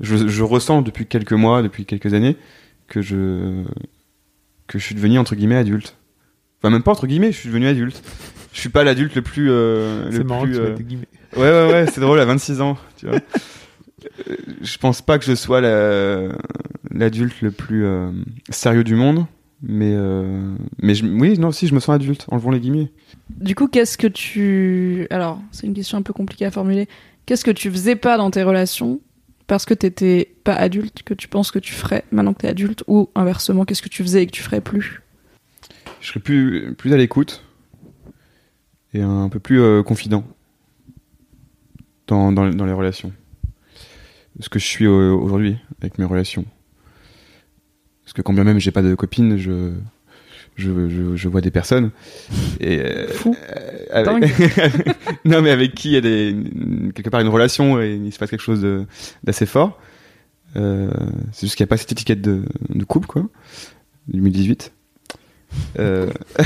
je, je ressens depuis quelques mois, depuis quelques années, que je, que je suis devenu entre guillemets adulte. Enfin, même pas entre guillemets, je suis devenu adulte. Je suis pas l'adulte le plus. euh, c'est marrant que plus, tu euh, guillemets. Ouais, ouais, ouais, c'est drôle, à 26 ans, tu vois. Euh, Je pense pas que je sois la- l'adulte le plus euh, sérieux du monde, mais, mais je- oui, non, si, je me sens adulte, enlevons les guillemets. Du coup, qu'est-ce que tu. Alors, c'est une question un peu compliquée à formuler. Qu'est-ce que tu faisais pas dans tes relations parce que t'étais pas adulte, que tu penses que tu ferais maintenant que t'es adulte, ou inversement, qu'est-ce que tu faisais et que tu ferais plus? Je serais plus, plus à l'écoute et un peu plus euh, confident dans, dans, dans les relations. Ce que je suis aujourd'hui avec mes relations. Parce que quand bien même j'ai pas de copine, je, je, je, je vois des personnes. Et, euh, Fou. euh, avec- [laughs] non, mais avec qui il y a des, une- quelque part une relation et il se passe quelque chose de- d'assez fort. Euh, c'est juste qu'il n'y a pas cette étiquette de, de couple, quoi. 2018. Euh, [laughs]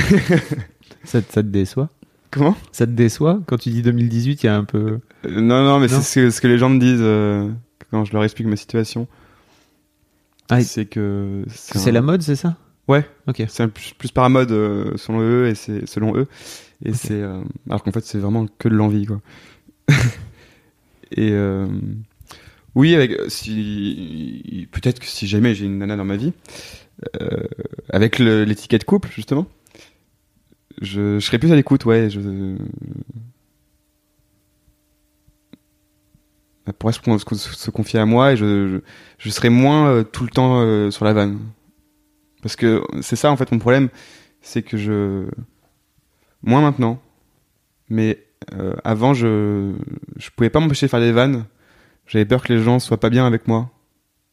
Ça, te- ça te déçoit? Comment? Ça te déçoit? Quand tu dis 2018 Il y a un peu. Euh, Non, non, mais c'est ce que, ce que les gens me disent euh, quand je leur explique ma situation. Ah, c'est que C'est un- la mode, c'est ça? Ouais. Ok. C'est plus, par mode euh, selon eux et c'est selon eux. Et c'est euh, alors qu'en fait c'est vraiment que de l'envie quoi. [laughs] et euh, oui, avec si peut-être que si jamais j'ai une nana dans ma vie, avec l'étiquette couple justement, je, je serais plus à l'écoute, ouais. Je, elle pourrait se, se- se confier à moi et je, je, je serais moins tout le temps sur la vanne. Parce que c'est ça en fait mon problème, c'est que je Moins maintenant. Mais euh, avant, je je pouvais pas m'empêcher de faire des vannes. J'avais peur que les gens soient pas bien avec moi.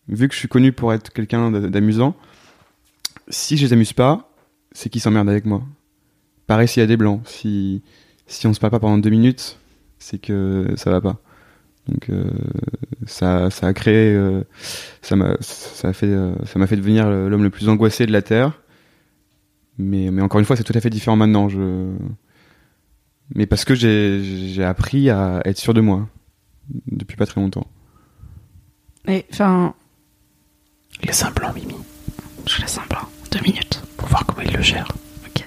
Vu que je suis connu pour être quelqu'un d'amusant, si je les amuse pas, c'est qu'ils s'emmerdent avec moi. Pareil s'il y a des blancs. Si si on se parle pas pendant deux minutes, c'est que ça va pas. Donc euh, ça ça a créé euh, ça m'a ça a fait euh, ça m'a fait devenir l'homme le plus angoissé de la terre. Mais mais encore une fois, c'est tout à fait différent maintenant. Je mais parce que j'ai j'ai appris à être sûr de moi depuis pas très longtemps. Et enfin, Laisse un blanc, Mimi, je laisse un blanc. Deux minutes. pour voir comment il le gère. Ok.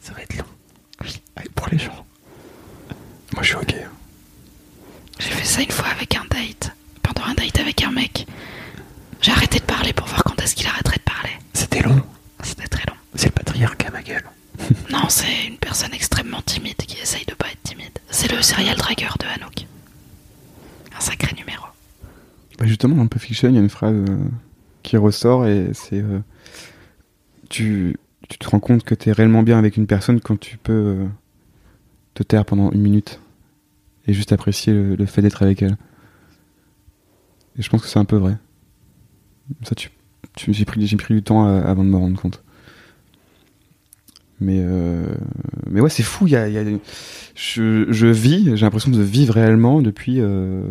Ça va être long. Allez, pour les gens. Moi, je suis ok. J'ai fait ça une fois avec un date. Pendant un date avec un mec. J'ai arrêté de parler pour voir quand est-ce qu'il arrêterait de parler. C'était long. C'était très long. C'est le patriarcat, ma gueule. [laughs] Non, c'est une personne extrêmement timide qui essaye de pas être timide. C'est le serial tracker de Hanouk. Un sacré numéro. Bah justement, dans Pulp Fiction, il y a une phrase euh, qui ressort et c'est euh, tu, tu te rends compte que tu es réellement bien avec une personne quand tu peux euh, te taire pendant une minute et juste apprécier le, fait d'être avec elle. Et je pense que c'est un peu vrai. Ça, tu, tu- j'ai pris, pris du temps euh, avant de me rendre compte. Mais, euh, mais ouais, c'est fou. Y y a je, je vis, j'ai l'impression de vivre réellement depuis, euh,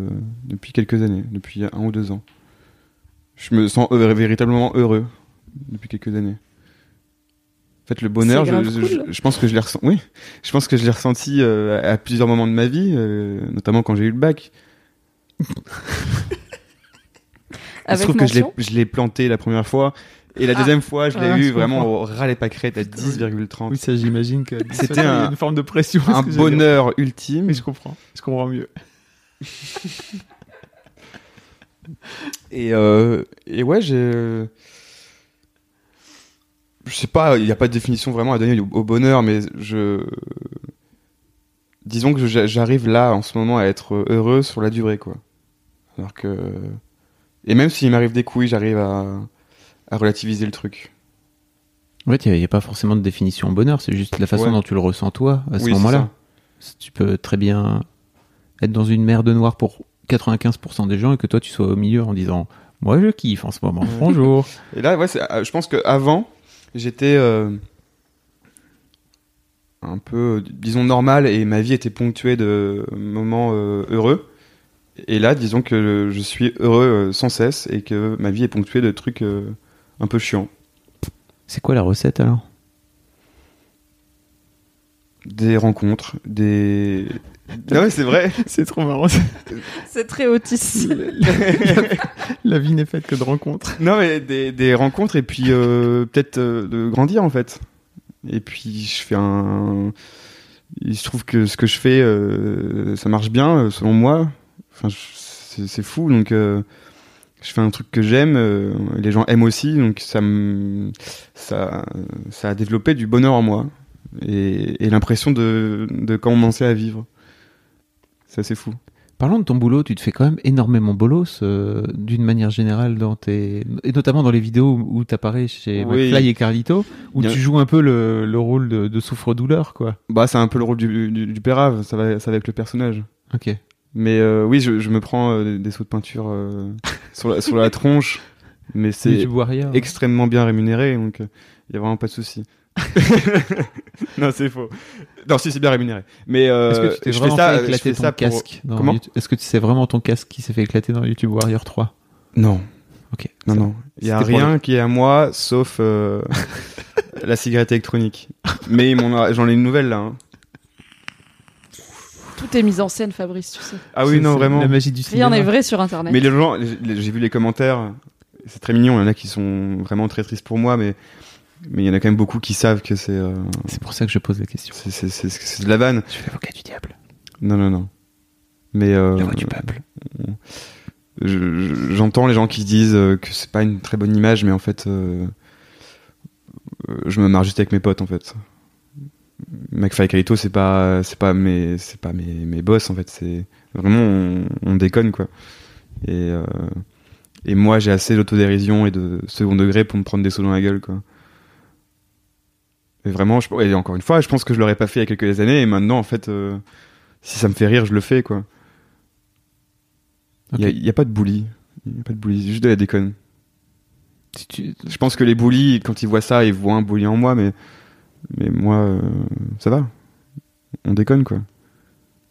depuis quelques années, depuis un ou deux ans. Je me sens véritablement heureux depuis quelques années. En fait, le bonheur, je, pense que je l'ai ressenti. Oui, je pense que je l'ai ressenti euh, à plusieurs moments de ma vie, euh, notamment quand j'ai eu le bac. [laughs] Il se trouve que je l'ai- planté la première fois. Et la Ah. deuxième fois, je l'ai Ah, eu vraiment au ras les pâquerettes à 10,30. Oui, ça, j'imagine que [laughs] C'était un- une forme de pression. un bonheur ultime. Oui, je comprends. Je comprends mieux. [laughs] Et, euh, et ouais, j'ai. Je sais pas, il n'y a pas de définition vraiment à donner au bonheur, mais je. Disons que j'a- j'arrive là, en ce moment, à être heureux sur la durée, quoi. Alors que. Et même s'il m'arrive des couilles, j'arrive à, à relativiser le truc. En fait, il n'y a, pas forcément de définition au bonheur, c'est juste la façon Ouais. dont tu le ressens toi à ce Oui, moment-là. Tu peux très bien être dans une mer de noir pour 95% des gens et que toi tu sois au milieu en disant Moi je kiffe en ce moment, bonjour. [laughs] Et là, ouais, euh, je pense qu'avant, j'étais euh, un peu, disons, normal et ma vie était ponctuée de moments euh, heureux. Et là, disons que je suis heureux euh, sans cesse et que ma vie est ponctuée de trucs un peu chiants. C'est quoi la recette alors? Des rencontres, des... Non mais c'est vrai [laughs] C'est trop marrant. C'est très autiste. [laughs] la vie n'est faite que de rencontres. Non mais des, des rencontres et puis euh, peut-être euh, de grandir en fait. Et puis je fais un... Il se trouve que ce que je fais, euh, ça marche bien selon moi. Enfin, c'est fou donc euh, je fais un truc que j'aime, euh, les gens aiment aussi donc ça me ça ça a développé du bonheur en moi et, et l'impression de de commencer à vivre. C'est assez fou. Parlons de ton boulot, tu te fais quand même énormément bolos euh, d'une manière générale dans tes et notamment dans les vidéos où tu apparais chez Oui. McFly et Carlito où Bien- tu joues un peu le, le rôle de, de souffre-douleur quoi. Bah c'est un peu le rôle du, du, du pérave, ça va ça va avec le personnage. Ok. Mais euh, oui, je, je me prends euh, des, sauts de peinture euh, sur, la, sur la tronche, mais [laughs] c'est Warrior. extrêmement bien rémunéré, donc il y a vraiment pas de souci. [laughs] non, c'est faux. Non, si c'est bien rémunéré. Mais euh, Est-ce que tu t'es je fais vraiment ça, fait éclater ton ça pour- casque dans Comment YouTube- Est-ce que c'est vraiment ton casque qui s'est fait éclater dans YouTube Warrior 3 Non, Ok. non, non. Il y a rien qui est à moi, sauf euh, [laughs] la cigarette électronique. Mais j'en ai une nouvelle là. hein. Tout est mis en scène, Fabrice, tu sais. Ah oui, non, vraiment. La magie du Rien cinéma. n'est vrai sur Internet. Mais les gens, j'ai vu les commentaires, c'est très mignon. Il y en a qui sont vraiment très tristes pour moi, mais mais il y en a quand même beaucoup qui savent que c'est euh, C'est pour ça que je pose la question. c'est de la vanne. Je fais l'avocat du diable. Non, non, non. Mais euh, La voix du peuple. je- je- j'entends les gens qui se disent euh, que c'est pas une très bonne image, mais en fait, euh, je me marre juste avec mes potes en fait. McFly et Carlito, c'est pas, c'est pas mes, c'est pas mes, mes boss en fait. C'est vraiment on, on déconne quoi. Et et moi, j'ai assez d'autodérision et de second degré pour me prendre des sauts dans la gueule quoi. Et vraiment, je, et encore une fois, je pense que je l'aurais pas fait il y a quelques années, et maintenant, en fait, euh, si ça me fait rire, je le fais, quoi. Il y a- Ok. pas de bully. Il y a pas de bully, c'est juste de la déconne. Si tu- Je pense que les bullies, quand ils voient ça, ils voient un bully en moi, mais, mais moi, euh, ça va. On déconne, quoi.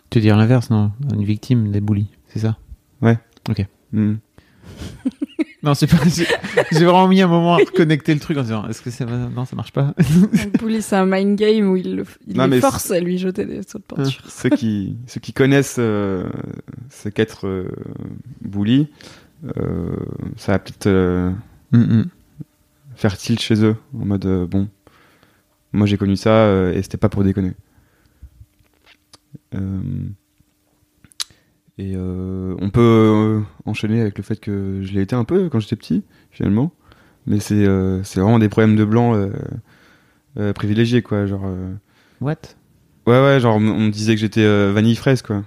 Tu veux dire l'inverse, non? Une victime des bullies, c'est ça? Hmm. [laughs] Non, c'est pas. J'ai vraiment mis un moment à reconnecter le truc en disant est-ce que ça va Non, ça marche pas. [laughs] Bully, c'est un mind game où il, le- il Non, les mais force à lui jeter des sauts de peinture. ceux qui ceux qui connaissent euh, ce qu'être euh, bully, euh, ça va peut-être euh, Mm, mm. faire tilt chez eux en mode euh, bon, moi j'ai connu ça euh, et c'était pas pour déconner. Euh, et euh, on peut euh, enchaîner avec le fait que je l'ai été un peu quand j'étais petit finalement, mais c'est euh, c'est vraiment des problèmes de blanc euh, euh, privilégiés quoi, genre. euh, What? Ouais, ouais, genre on me disait que j'étais euh, vanille fraise, quoi.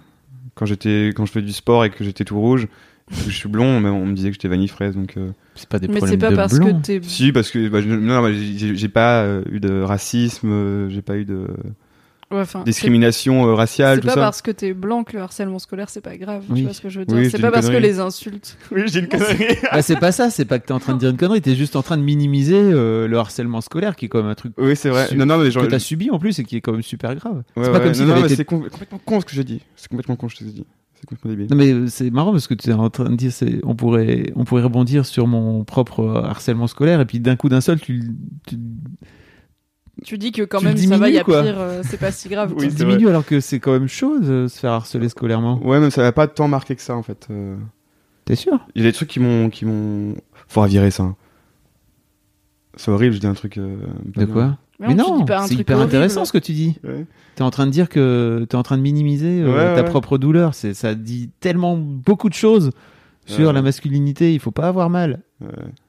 Quand j'étais, quand je fais du sport et que j'étais tout rouge, je suis blond, mais on me disait que j'étais vanille fraise, donc. euh, C'est pas des Mais c'est problèmes pas de parce blanc. que t'es. Si, parce que bah, bah, j'ai pas euh, eu de racisme, euh, j'ai pas eu de Ouais, c'est- discrimination euh, raciale, C'est tout pas ça. parce que t'es blanc que le harcèlement scolaire c'est pas grave. Oui. Tu vois ce que je veux dire Oui, je C'est pas parce que les insultes. [laughs] Oui, j'ai une [laughs] connerie. Bah, c'est pas ça, c'est pas que t'es en train de dire une connerie, t'es juste en train de minimiser euh, le harcèlement scolaire qui est quand même un truc oui, c'est vrai. Su- Non, non, mais genre. que t'as subi en plus et qui est quand même super grave. Ouais, c'est pas ouais, comme si non, non, mais c'est com- complètement con ce que j'ai dit. C'est complètement con ce que j'ai dit. C'est complètement débile. Non mais euh, c'est marrant parce que tu es en train de dire c'est on pourrait on pourrait rebondir sur mon propre euh, harcèlement scolaire et puis d'un coup d'un seul tu, tu, Tu dis que quand Tu même ça va, il y a quoi. pire, euh, c'est pas si grave. [laughs] Oui, diminues alors que c'est quand même chaud de se faire harceler scolairement. Ouais, mais ça m'a pas tant marqué que ça, en fait. euh. T'es sûr? Il y a des trucs qui m'ont, qui m'ont. Faudra virer ça. hein. C'est horrible, je dis un truc. euh, De bien. quoi? Mais non, c'est hyper horrible. intéressant ce que tu dis. Ouais. T'es en train de dire que t'es en train de minimiser euh, Ouais, ta ouais. propre douleur. C'est ça dit tellement beaucoup de choses sur Ouais. la masculinité. Il faut pas avoir mal.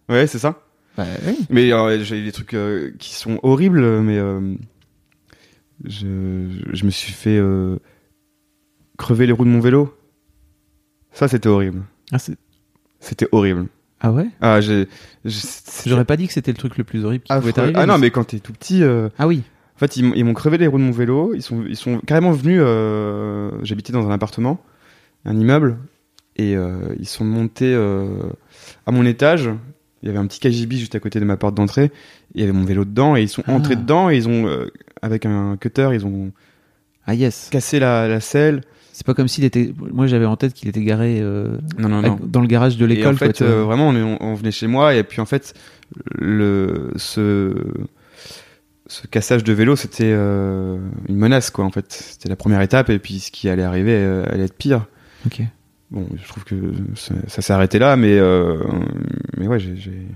Ouais, c'est ça. Bah, oui. Mais euh, j'ai des trucs euh, qui sont horribles, mais euh, je, je me suis fait crever les roues de mon vélo. Ça, c'était horrible. Ah, C'était horrible. ah ouais? Ah, j'ai. J'aurais pas dit que c'était le truc le plus horrible qui Ah, pouvait frère- t'arriver. ah non, mais quand t'es tout petit, ah oui. en fait, ils, m'ont- ils m'ont crevé les roues de mon vélo. Ils sont, ils sont carrément venus. euh, J'habitais dans un appartement, un immeuble, et euh, ils sont montés euh, à mon étage. Il y avait un petit KGB juste à côté de ma porte d'entrée. Il y avait mon vélo dedans, et ils sont Ah. entrés dedans, et ils ont, euh, avec un cutter, ils ont Ah yes. cassé la, la selle. C'est pas comme s'il était. Moi j'avais en tête qu'il était garé euh, Non, non, à- non. dans le garage de l'école. en fait, euh, vraiment, on, est- on venait chez moi, et puis en fait, le, ce, ce cassage de vélo, c'était une menace, quoi, en fait. C'était la première étape, et puis ce qui allait arriver allait être pire. Ok. Bon, je trouve que ça, ça s'est arrêté là, mais, euh, mais ouais, j'ai, j'ai-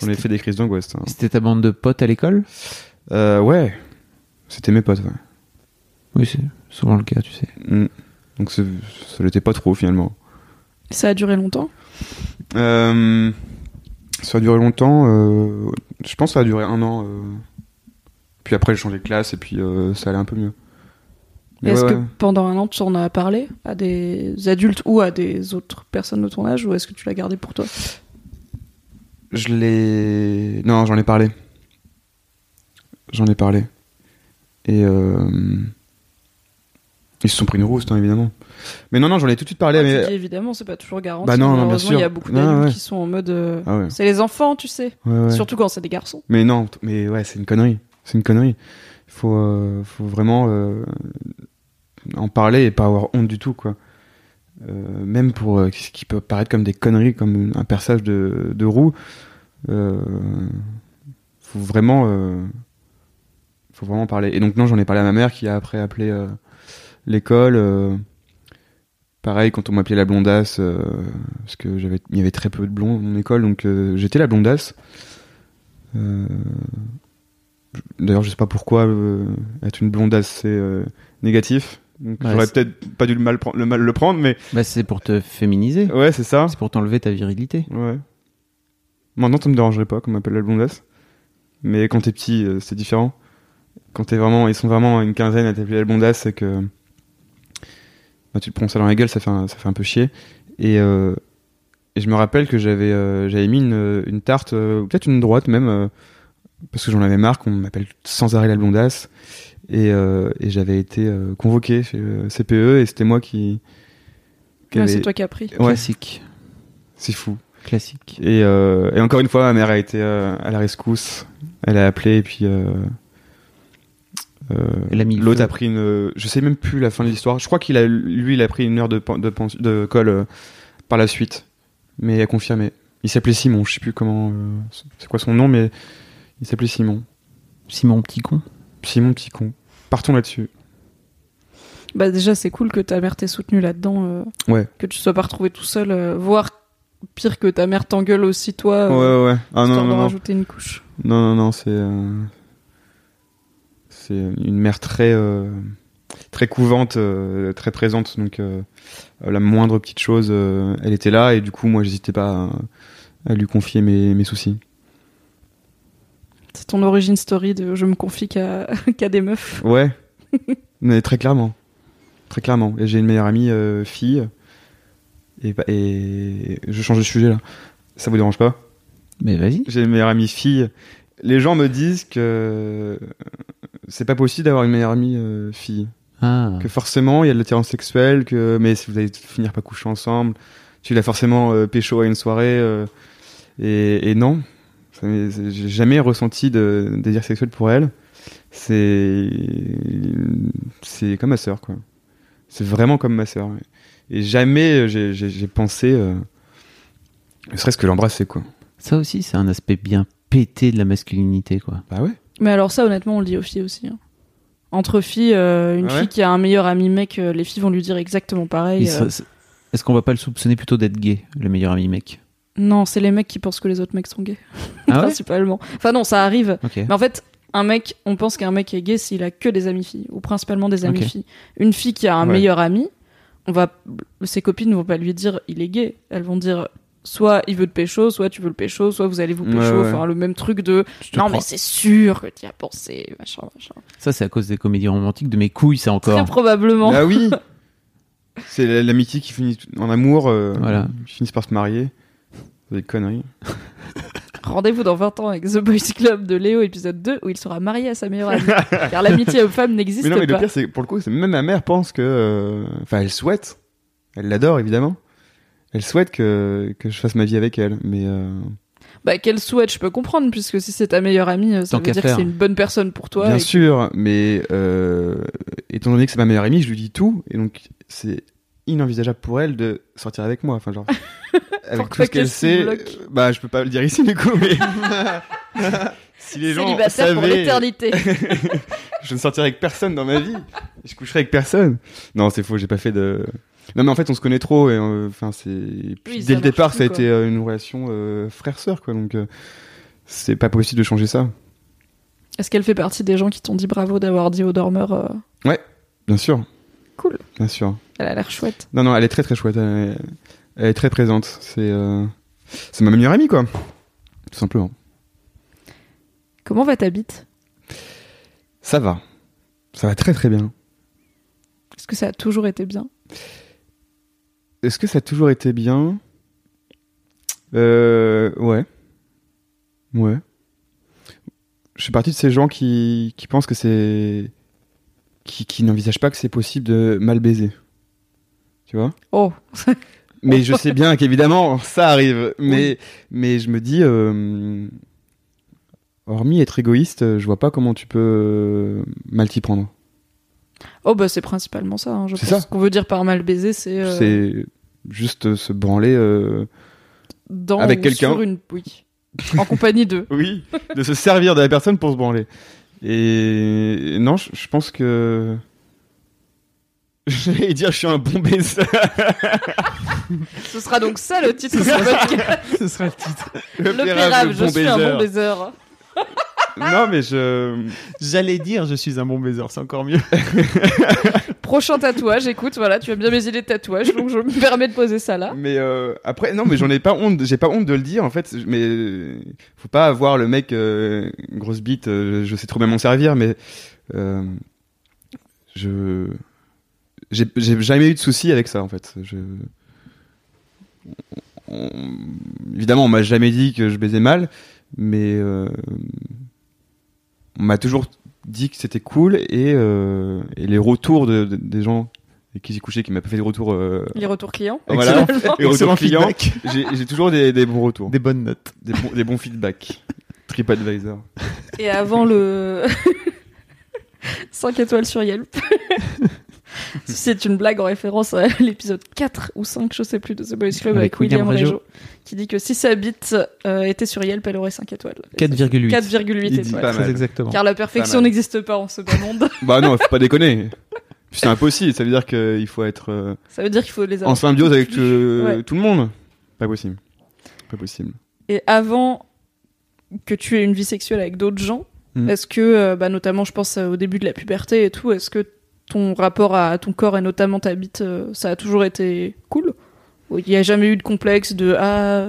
j'en ai fait des crises d'angoisse. hein. C'était ta bande de potes à l'école? Euh, ouais, c'était mes potes, ouais. Oui, c'est souvent le cas, tu sais. Mm. Donc ça l'était pas trop, finalement. Ça a duré longtemps? Euh, ça a duré longtemps. euh, je pense que ça a duré un an. euh. Puis après, j'ai changé de classe et puis euh, ça allait un peu mieux. Est-ce ouais, que ouais. pendant un an tu en as parlé à des adultes ou à des autres personnes de ton âge ou est-ce que tu l'as gardé pour toi? Je l'ai. Non, j'en ai parlé. J'en ai parlé. Et. euh, Ils se sont pris une rouste, hein, évidemment. Mais non, non, j'en ai tout de suite parlé. Ah, mais... dis évidemment, c'est pas toujours garanti. Bah non, non, bien sûr. il y a beaucoup d'adultes ouais. qui sont en mode. euh, Ah. C'est les enfants, tu sais. Surtout quand c'est des garçons. Mais non, mais ouais, c'est une connerie. C'est une connerie. Il faut, euh, faut vraiment euh, en parler et pas avoir honte du tout, quoi. Euh, même pour euh, ce qui peut paraître comme des conneries, comme un perçage de, roue, euh, faut vraiment, vraiment parler. Et donc non, j'en ai parlé à ma mère qui a après appelé l'école. pareil, quand on m'appelait la blondasse, parce que j'avais, y avait très peu de blonds dans mon école, donc j'étais la blondasse. D'ailleurs, je sais pas pourquoi être une blondasse c'est négatif. Donc Ouais, j'aurais peut-être pas dû le mal, le mal le prendre, mais Bah, c'est pour te féminiser. ouais, c'est ça. C'est pour t'enlever ta virilité. Ouais. Maintenant, ça me dérangerait pas qu'on m'appelle la blondasse. Mais quand t'es petit, euh, c'est différent. Quand t'es vraiment, ils sont vraiment une quinzaine à t'appeler la blondasse, c'est que bah, tu te prends ça dans la gueule, ça fait un, ça fait un peu chier. Et, euh, et je me rappelle que j'avais euh, j'avais mis une, une tarte, ou peut-être une droite même, parce que j'en avais marre qu'on m'appelle sans arrêt la blondasse. Et, euh, et j'avais été euh, convoqué chez le CPE et c'était moi qui. qui Ouais, avait- c'est toi qui as pris. Ouais, Classique. c'est fou. Classique. Et, euh, et encore une fois, ma mère a été euh, à la rescousse. Elle a appelé et puis. euh, euh, L'autre a pris une. Je sais même plus la fin de l'histoire. Je crois qu'il a, lui, il a pris une heure de, de, de colle euh, par la suite. Mais il a confirmé. Il s'appelait Simon. Je sais plus comment. euh, c'est quoi son nom, mais il s'appelait Simon. Simon petit con. Simon petit con. Partons là-dessus. Bah déjà c'est cool que ta mère t'ait soutenu là-dedans, euh, Ouais. que tu sois pas retrouvé tout seul, euh, voire pire que ta mère t'engueule aussi toi, euh, ouais, ouais. Ah non, non, non. rajouter une couche. Non, non, non, c'est. euh, C'est une mère très. Très couvante, très présente. Donc, la moindre petite chose, elle était là. Et du coup, moi, j'hésitais pas à, à lui confier mes, mes soucis. C'est ton origin story de je me confie [laughs] qu'à des meufs. Ouais. Mais très clairement. Très clairement. Et j'ai une meilleure amie euh, fille. Et, bah- et je change de sujet là. Ça vous dérange pas? Mais vas-y. J'ai une meilleure amie fille. Les gens me disent que c'est pas possible d'avoir une meilleure amie euh, fille. Ah. Que forcément il y a de l'attirance sexuelle, que mais si vous allez finir par coucher ensemble, tu l'as forcément euh, pécho à une soirée. euh, et, et non, j'ai jamais ressenti de désir sexuel pour elle. C'est c'est comme ma sœur quoi. C'est vraiment comme ma sœur. Et jamais j'ai j'ai- pensé, euh, ne serait-ce que l'embrasser quoi. Ça aussi, c'est un aspect bien pété de la masculinité, quoi. Bah ouais. Mais alors ça honnêtement on le dit aux filles aussi. hein. Entre filles, euh, une Ah ouais fille qui a un meilleur ami mec, euh, les filles vont lui dire exactement pareil. Euh. Est-ce qu'on va pas le soupçonner plutôt d'être gay, le meilleur ami mec? Non, c'est les mecs qui pensent que les autres mecs sont gays, Ah ouais [laughs] principalement. Enfin non, ça arrive. Ok. Mais en fait, un mec, on pense qu'un mec est gay s'il a que des amis filles, ou principalement des amis filles. Une fille qui a un Ouais. meilleur ami, on va, ses copines ne vont pas lui dire il est gay. Elles vont dire soit il veut te pécho, soit tu veux le pécho, soit vous allez vous pécho. Ouais, ouais. Enfin, le même truc de non, crois. mais c'est sûr que tu y as pensé, machin, machin. Ça, c'est à cause des comédies romantiques de mes couilles, c'est Très encore. probablement. Bah oui. [laughs] C'est la- l'amitié qui finit en amour. euh, Voilà. Ils finissent par se marier. Des conneries. [laughs] Rendez-vous dans 20 ans avec The Boys Club de Léo, épisode 2, où il sera marié à sa meilleure amie. Car l'amitié homme-femme n'existe Mais non, mais le pas. pire, c'est pour le coup, c'est même ma mère pense que. euh, Enfin, elle souhaite. Elle l'adore, évidemment. Elle souhaite que, que je fasse ma vie avec elle. Mais. euh, Bah, qu'elle souhaite, je peux comprendre, puisque si c'est ta meilleure amie, euh, ça Tant veut dire que c'est une bonne personne pour toi. bien et- sûr, mais. euh, étant donné que c'est ma meilleure amie, je lui dis tout. Et donc, c'est inenvisageable pour elle de sortir avec moi. Enfin, genre. [laughs] avec tout ce qu'elle sait. euh, Bah, je peux pas le dire ici, du coup, mais. [laughs] si les gens Célibataire pour savaient- l'éternité. [laughs] je ne sortirai avec personne dans ma vie. Je coucherai avec personne. Non, c'est faux, j'ai pas fait de. Non, mais en fait, on se connaît trop et euh, enfin, c'est. Puis Oui, ça dès le départ, plus, ça a quoi. été euh, une relation euh, frère-sœur, quoi. Donc, euh, c'est pas possible de changer ça. Est-ce qu'elle fait partie des gens qui t'ont dit bravo d'avoir dit au dormeur euh, Bien sûr. Cool. Bien sûr. Elle a l'air chouette. Non, non, elle est très très chouette. Elle est, elle est très présente. C'est. euh, C'est ma meilleure amie, quoi. Tout simplement. Comment va ta bite? Ça va. Ça va très très bien. Est-ce que ça a toujours été bien? Est-ce que ça a toujours été bien? Euh. Ouais. Ouais. Je suis partie de ces gens qui, qui pensent que c'est. Qui, qui n'envisagent pas que c'est possible de mal baiser. Tu vois? Oh, [laughs] Mais je sais bien qu'évidemment, ça arrive. Mais, mais je me dis. euh, hormis être égoïste, je vois pas comment tu peux euh, mal t'y prendre. oh bah c'est principalement ça. hein. Je C'est pense ça. ce qu'on veut dire par mal baiser, c'est euh, C'est juste se branler. euh, dans avec quelqu'un. sur une oui, en compagnie d'eux. [laughs] Oui, de se servir de la personne pour se branler. Et non, je, je pense que. [laughs] J'allais dire, je suis un bon baiser. Ce sera donc ça le titre de ce podcast. Ce sera le titre. Le pérave, je suis un bon baiser. Non, mais je. J'allais dire, je suis un bon baiser, c'est encore mieux. [laughs] Prochain tatouage, écoute, voilà, tu as bien mes idées de tatouage, donc je me permets de poser ça là. Mais euh, après, non, mais j'en ai pas honte. J'ai pas honte de le dire, en fait. Mais euh, faut pas avoir le mec euh, grosse bite. euh, je sais trop bien m'en servir, mais euh, je j'ai j'ai jamais eu de soucis avec ça, en fait. Je on- évidemment, on m'a jamais dit que je baisais mal, mais euh, on m'a toujours dit que c'était cool et, euh, et les retours de, de- des gens avec qui j'ai couché qui m'ont fait des retours euh, Les retours clients. voilà, Excellent. les retours clients feedback. j'ai toujours des, des bons retours Des bonnes notes. des bons, des bons feedbacks TripAdvisor Et avant le [laughs] 5 étoiles sur Yelp. [laughs] C'est une blague en référence à [laughs] l'épisode 4 ou 5, je sais plus, de The Boys Club avec, Avec William, William qui dit que si sa bite euh, était sur Yelp, elle aurait 5 étoiles. 4,8. 4,8 Il dit étoiles. exactement. Car la perfection n'existe pas en ce bas monde. [laughs] bah non faut pas déconner c'est impossible ça veut dire qu'il faut être euh, Ça veut dire qu'il faut les en symbiose avec euh, Ouais. tout le monde pas possible pas possible Et avant que tu aies une vie sexuelle avec d'autres gens, Mm. est-ce que, euh, bah, notamment, je pense euh, au début de la puberté et tout, est-ce que ton rapport à ton corps et notamment ta bite, euh, ça a toujours été cool Il n'y a jamais eu de complexe de ah,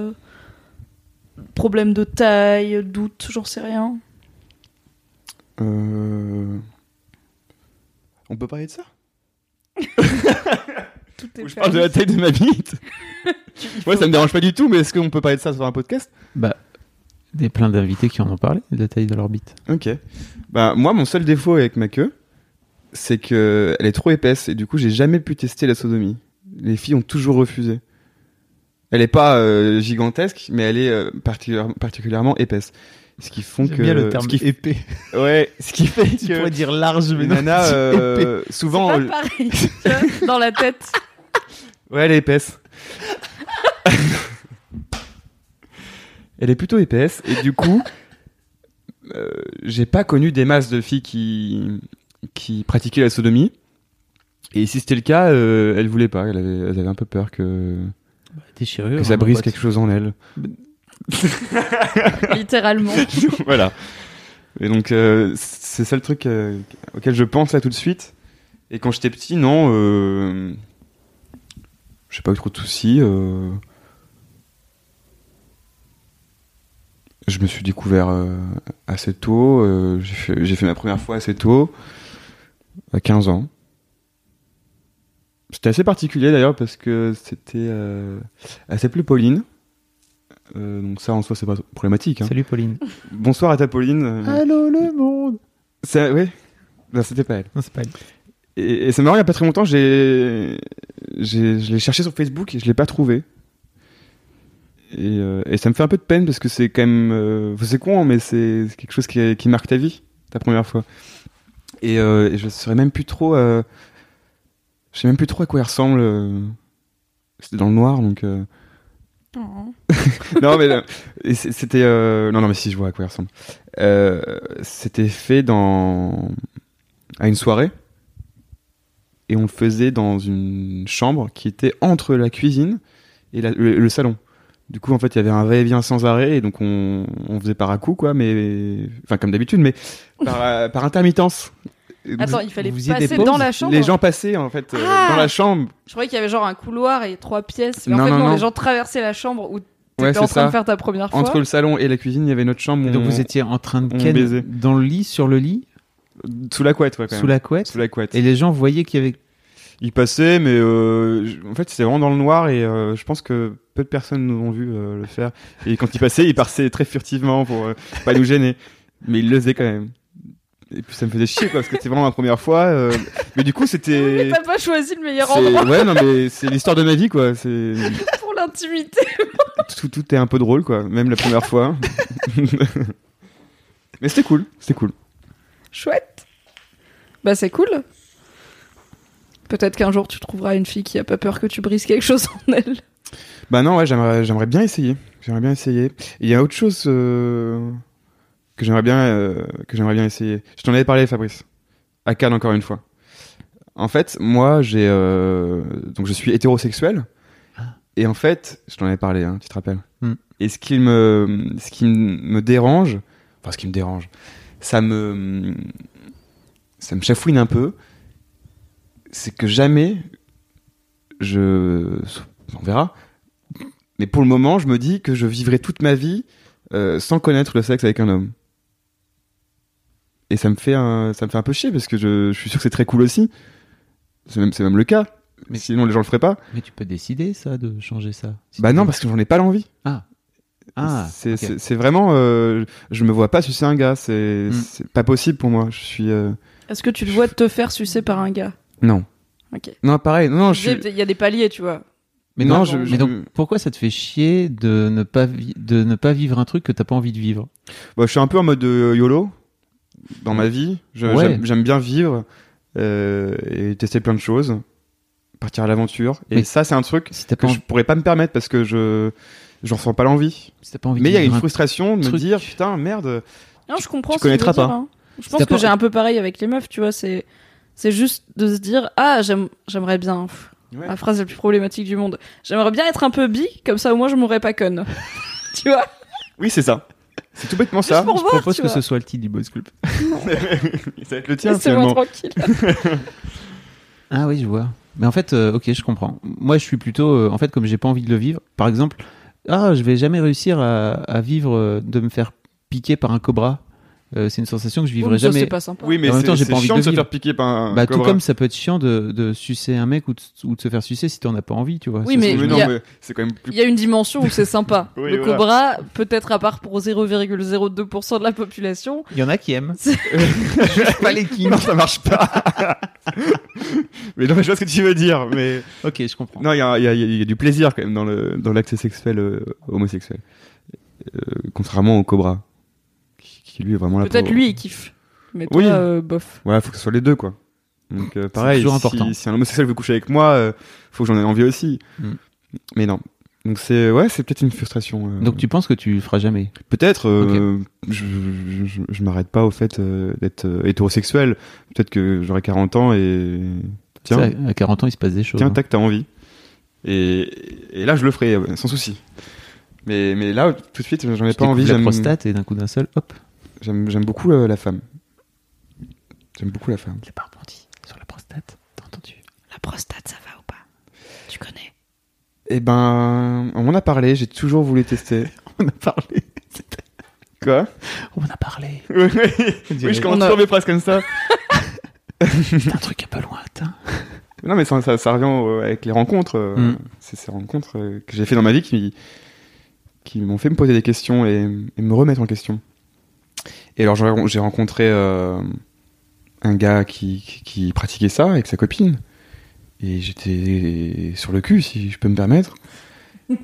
problème de taille, doute, j'en sais rien. Euh... On peut parler de ça? [laughs] Tout est Je parle de la taille de ma bite. [laughs] Ouais, ça me dérange pas du tout, mais est-ce qu'on peut parler de ça sur un podcast? Bah, des plein d'invités qui en ont parlé de la taille de leur bite. Ok. Bah, moi, mon seul défaut avec ma queue, c'est que elle est trop épaisse et du coup, j'ai jamais pu tester la sodomie. Les filles ont toujours refusé. Elle est pas euh, gigantesque, mais elle est euh, particulière- particulièrement épaisse. Ce qui font que bien le terme ce qui, épais. [laughs] ouais, ce qui [laughs] fait Tu que pourrais dire large, mais c'est euh, épais. souvent pas pareil, [laughs] dans la tête. Ouais, elle est épaisse. elle est plutôt épaisse et du coup, euh, j'ai pas connu des masses de filles qui qui pratiquaient la sodomie. Et si c'était le cas, euh, elles voulaient pas. Elles avaient un peu peur que, Déchirure. que ça hein, brise quelque chose en elles. [laughs] Littéralement. [laughs] voilà. Et donc, euh, c'est ça le truc euh, auquel je pense là tout de suite. Et quand j'étais petit, non, euh, j'ai pas eu trop de soucis. euh, je me suis découvert euh, assez tôt. euh, j'ai fait, j'ai fait ma première fois assez tôt, à 15 ans. C'était assez particulier d'ailleurs parce que c'était. Euh, elle s'appelait Pauline. Euh, donc ça en soi c'est pas problématique. hein. Salut Pauline. Bonsoir à ta Pauline. Allô le monde. ça, ouais. Non, c'était pas elle. Non, c'est pas elle. Et, et c'est marrant, il y a pas très longtemps, j'ai, j'ai, je l'ai cherché sur Facebook et je l'ai pas trouvé. Et, euh, et ça me fait un peu de peine parce que c'est quand même, euh, c'est con, hein, mais c'est c'est quelque chose qui, qui marque ta vie, ta première fois. Et, euh, et je saurais même plus trop, euh, je sais même plus trop à quoi il ressemble. euh, C'était dans le noir, donc. euh, Oh. [laughs] non mais euh, c'était euh, non non mais si je vois à quoi il ressemble. Euh, c'était fait dans à une soirée et on le faisait dans une chambre qui était entre la cuisine et la- le, le salon. Du coup en fait il y avait un va-et-vient sans arrêt et donc on, on faisait par à coup quoi mais enfin comme d'habitude mais par, euh, par intermittence. Attends, il fallait vous passer dans la chambre. les gens passaient en fait euh, Ah dans la chambre. Je croyais qu'il y avait genre un couloir et trois pièces. Mais Non, en fait, non, non, non. les gens traversaient la chambre où t'étais Ouais, en train de faire ta première fois. Entre le salon et la cuisine il y avait notre chambre. Et où donc on- vous étiez en train de on ken baisait. dans le lit, sur le lit, sous la couette ouais, quand sous même. la couette. sous la couette. Et les gens voyaient qu'il y avait. Il passait, mais euh, en fait, c'était vraiment dans le noir et euh, je pense que peu de personnes nous ont vu euh, le faire. Et quand il passait, il passait très furtivement pour pas nous gêner. Mais il le faisait quand même. Et puis ça me faisait chier quoi, parce que c'était vraiment ma première fois. Mais du coup, Mais c'était. t'as pas choisi le meilleur endroit Ouais, non, mais c'est l'histoire de ma vie quoi. C'est [laughs] pour l'intimité. tout, tout est un peu drôle quoi, même la première fois. [laughs] mais c'était cool, c'était cool. Chouette. Bah c'est cool. Peut-être qu'un jour tu trouveras une fille qui a pas peur que tu brises quelque chose en elle. Bah non, ouais, j'aimerais, j'aimerais bien essayer. J'aimerais bien essayer. Il y a autre chose euh, que j'aimerais bien, euh, que j'aimerais bien essayer. Je t'en avais parlé, Fabrice. À Cannes, encore une fois. En fait, moi, j'ai, euh, donc je suis hétérosexuel. Et en fait, je t'en avais parlé, hein, tu te rappelles. Hmm. Et ce qui me, ce qui me dérange, enfin, ce qui me dérange, ça me, ça me chafouine un peu. C'est que jamais, je, on verra, mais pour le moment, je me dis que je vivrai toute ma vie euh, sans connaître le sexe avec un homme. Et ça me fait un, ça me fait un peu chier parce que je, je suis sûr que c'est très cool aussi. C'est même, c'est même le cas. Mais sinon, les gens le feraient pas. Mais tu peux décider ça, de changer ça. Si bah non, veux. parce que j'en ai pas l'envie. Ah. Ah, c'est vraiment. euh, je me vois pas sucer un gars. C'est Mm. c'est pas possible pour moi. Je suis. euh, Est-ce que tu te vois te faire sucer par un gars? Non. Ok. Non, pareil. Non, je suis. Il y a des paliers, tu vois. Mais Non, non, je- mais donc pourquoi ça te fait chier de ne pas vi- de ne pas vivre un truc que t'as pas envie de vivre? Bah, je suis un peu en mode euh, YOLO dans ma vie. Je- Ouais. J'aime j'aime bien vivre euh, et tester plein de choses, partir à l'aventure. Et Mais- ça, c'est un truc Si que pas, je pourrais pas me permettre parce que je j'en ressens pas l'envie. si t'as pas envie Mais il y a une frustration de me truc- dire putain merde. Non, je comprends. tu ce connaîtras dire, pas. hein. Je Si pense que pas- j'ai un peu pareil avec les meufs, tu vois. C'est c'est juste de se dire ah j'aime j'aimerais bien. Pff, Ouais. La phrase la plus problématique du monde. J'aimerais bien être un peu bi, comme ça au moins je mourrais pas conne. [laughs] tu vois? Oui, c'est ça. C'est tout bêtement ça. Je voir, propose que vois. ce soit le titre du Boys Club. [laughs] ça va être le tien finalement. tranquille. [laughs] Ah oui, je vois. Mais en fait, euh, ok, je comprends. Moi, je suis plutôt, euh, en fait, comme j'ai pas envie de le vivre. Par exemple, ah, je vais jamais réussir à, à vivre euh, de me faire piquer par un cobra. Euh, c'est une sensation que je vivrai ça, jamais. c'est pas sympa. Oui, mais En même temps, j'ai pas envie chiant de de se vivre. faire piquer par un Bah, tout cobra. comme ça peut être chiant de, de sucer un mec ou de, ou de se faire sucer si t'en as pas envie, tu vois. Oui, mais il non, y a- mais c'est quand même plus Il y a une dimension où c'est sympa. [laughs] Oui, le voilà. cobra, peut-être à part pour 0,02% de la population. Il y en a qui aiment. [laughs] Pas les kings. Non, ça marche pas. [laughs] mais non, mais je vois ce que tu veux dire. Mais Ok, je comprends. non, il y a, il y, a, il y a du plaisir quand même dans le dans l'accès sexuel euh, homosexuel, Euh, contrairement au cobra, qui, lui est vraiment là. Peut-être pour- lui, il kiffe. Mais toi, Oui. euh, bof. Ouais, faut que ce soit les deux quoi. Donc euh, pareil, toujours si, important. si un homosexuel veut coucher avec moi, euh, faut que j'en ai envie aussi. Mm. Mais non. Donc c'est ouais, c'est peut-être une frustration. euh, Donc tu penses que tu le feras jamais? Peut-être, euh, je, je, je, je m'arrête pas au fait euh, d'être euh, hétérosexuel. Peut-être que j'aurai 40 ans et tiens, Ça, À 40 ans, il se passe des choses. tiens, hein. tac, t'as envie. Et, et là, je le ferai sans souci. Mais, mais là, tout de suite, j'en ai Je pas envie. découvre la prostate et d'un coup d'un seul, hop, j'aime, j'aime beaucoup euh, la femme. J'aime beaucoup la femme. a pas rebondi sur la prostate. T'as entendu? La prostate, ça va ou pas? Tu connais? Eh ben, on m'en a parlé. J'ai toujours voulu tester. [laughs] On a parlé. Quoi? On a parlé. [laughs] Oui, dirait. je commence On a- toujours mes phrases comme ça. [laughs] C'est un truc un peu lointain. Non, mais ça, ça, ça revient avec les rencontres. euh, Mm. C'est ces rencontres euh, que j'ai fait dans ma vie qui, qui m'ont fait me poser des questions et, et me remettre en question. Et alors, j'ai rencontré euh, un gars qui, qui, qui pratiquait ça avec sa copine. Et j'étais sur le cul, si je peux me permettre. [laughs]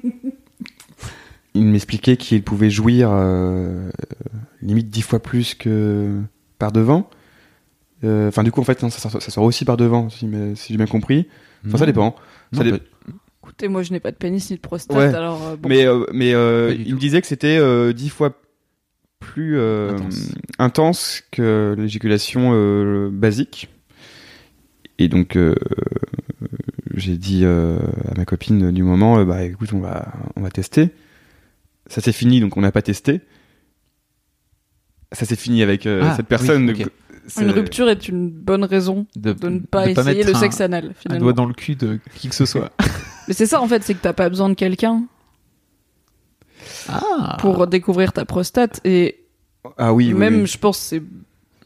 Il m'expliquait qu'il pouvait jouir euh, limite dix fois plus que par devant. Euh, Enfin, du coup, en fait, non, ça, sort- ça sort aussi par devant, si, j'ai bien compris. Enfin, ça dépend. Non, Ça dé- bah, Écoutez, moi, je n'ai pas de pénis ni de prostate, Ouais. alors euh, bon. Mais, euh, euh, il tout. me disait que c'était euh, dix fois plus euh, Intense. intense que l'éjaculation euh, basique. Et donc, euh, j'ai dit euh, à ma copine du moment, euh, bah écoute, on va, on va tester. Ça s'est fini, donc on n'a pas testé. Ça s'est fini avec euh, Ah, cette personne. oui, Une rupture est une bonne raison de, de ne pas de essayer le un- sexe anal, Un finalement. doigt dans le cul de qui que ce soit. Mais c'est ça, en fait, c'est que t'as pas besoin de quelqu'un Ah pour découvrir ta prostate. Et Ah oui, oui, même, oui. je pense, c'est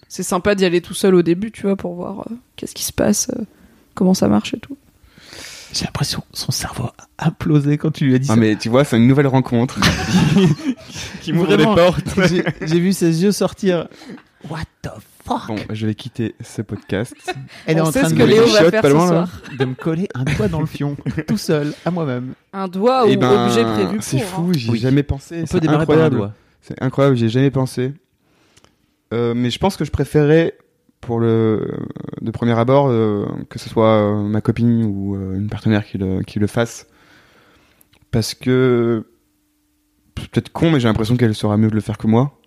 c'est sympa d'y aller tout seul au début, tu vois, pour voir euh, qu'est-ce qui se passe, euh, comment ça marche et tout. J'ai l'impression que son cerveau a implosé quand tu lui as dit Ah ça. mais tu vois, c'est une nouvelle rencontre [laughs] qui m'ouvre des portes. J'ai vu ses yeux sortir. What the fuck? Bon, je vais quitter ce podcast. [laughs] Elle est On en sait train ce de que me, Léo va faire pas ce loin, là. soir. de me coller un doigt dans le fion, [laughs] tout seul, à moi-même. Un doigt Eh ou ben, objet prévu pour. C'est hein. fou, j'y ai Oui. jamais pensé. On C'est peut démarrer par un incroyable. doigt. C'est incroyable, j'y ai jamais pensé. Euh, mais je pense que je préférais, pour le de premier abord, euh, que ce soit euh, ma copine ou euh, une partenaire qui le, qui le fasse. Parce que, peut-être con, mais j'ai l'impression qu'elle saura mieux de le faire que moi.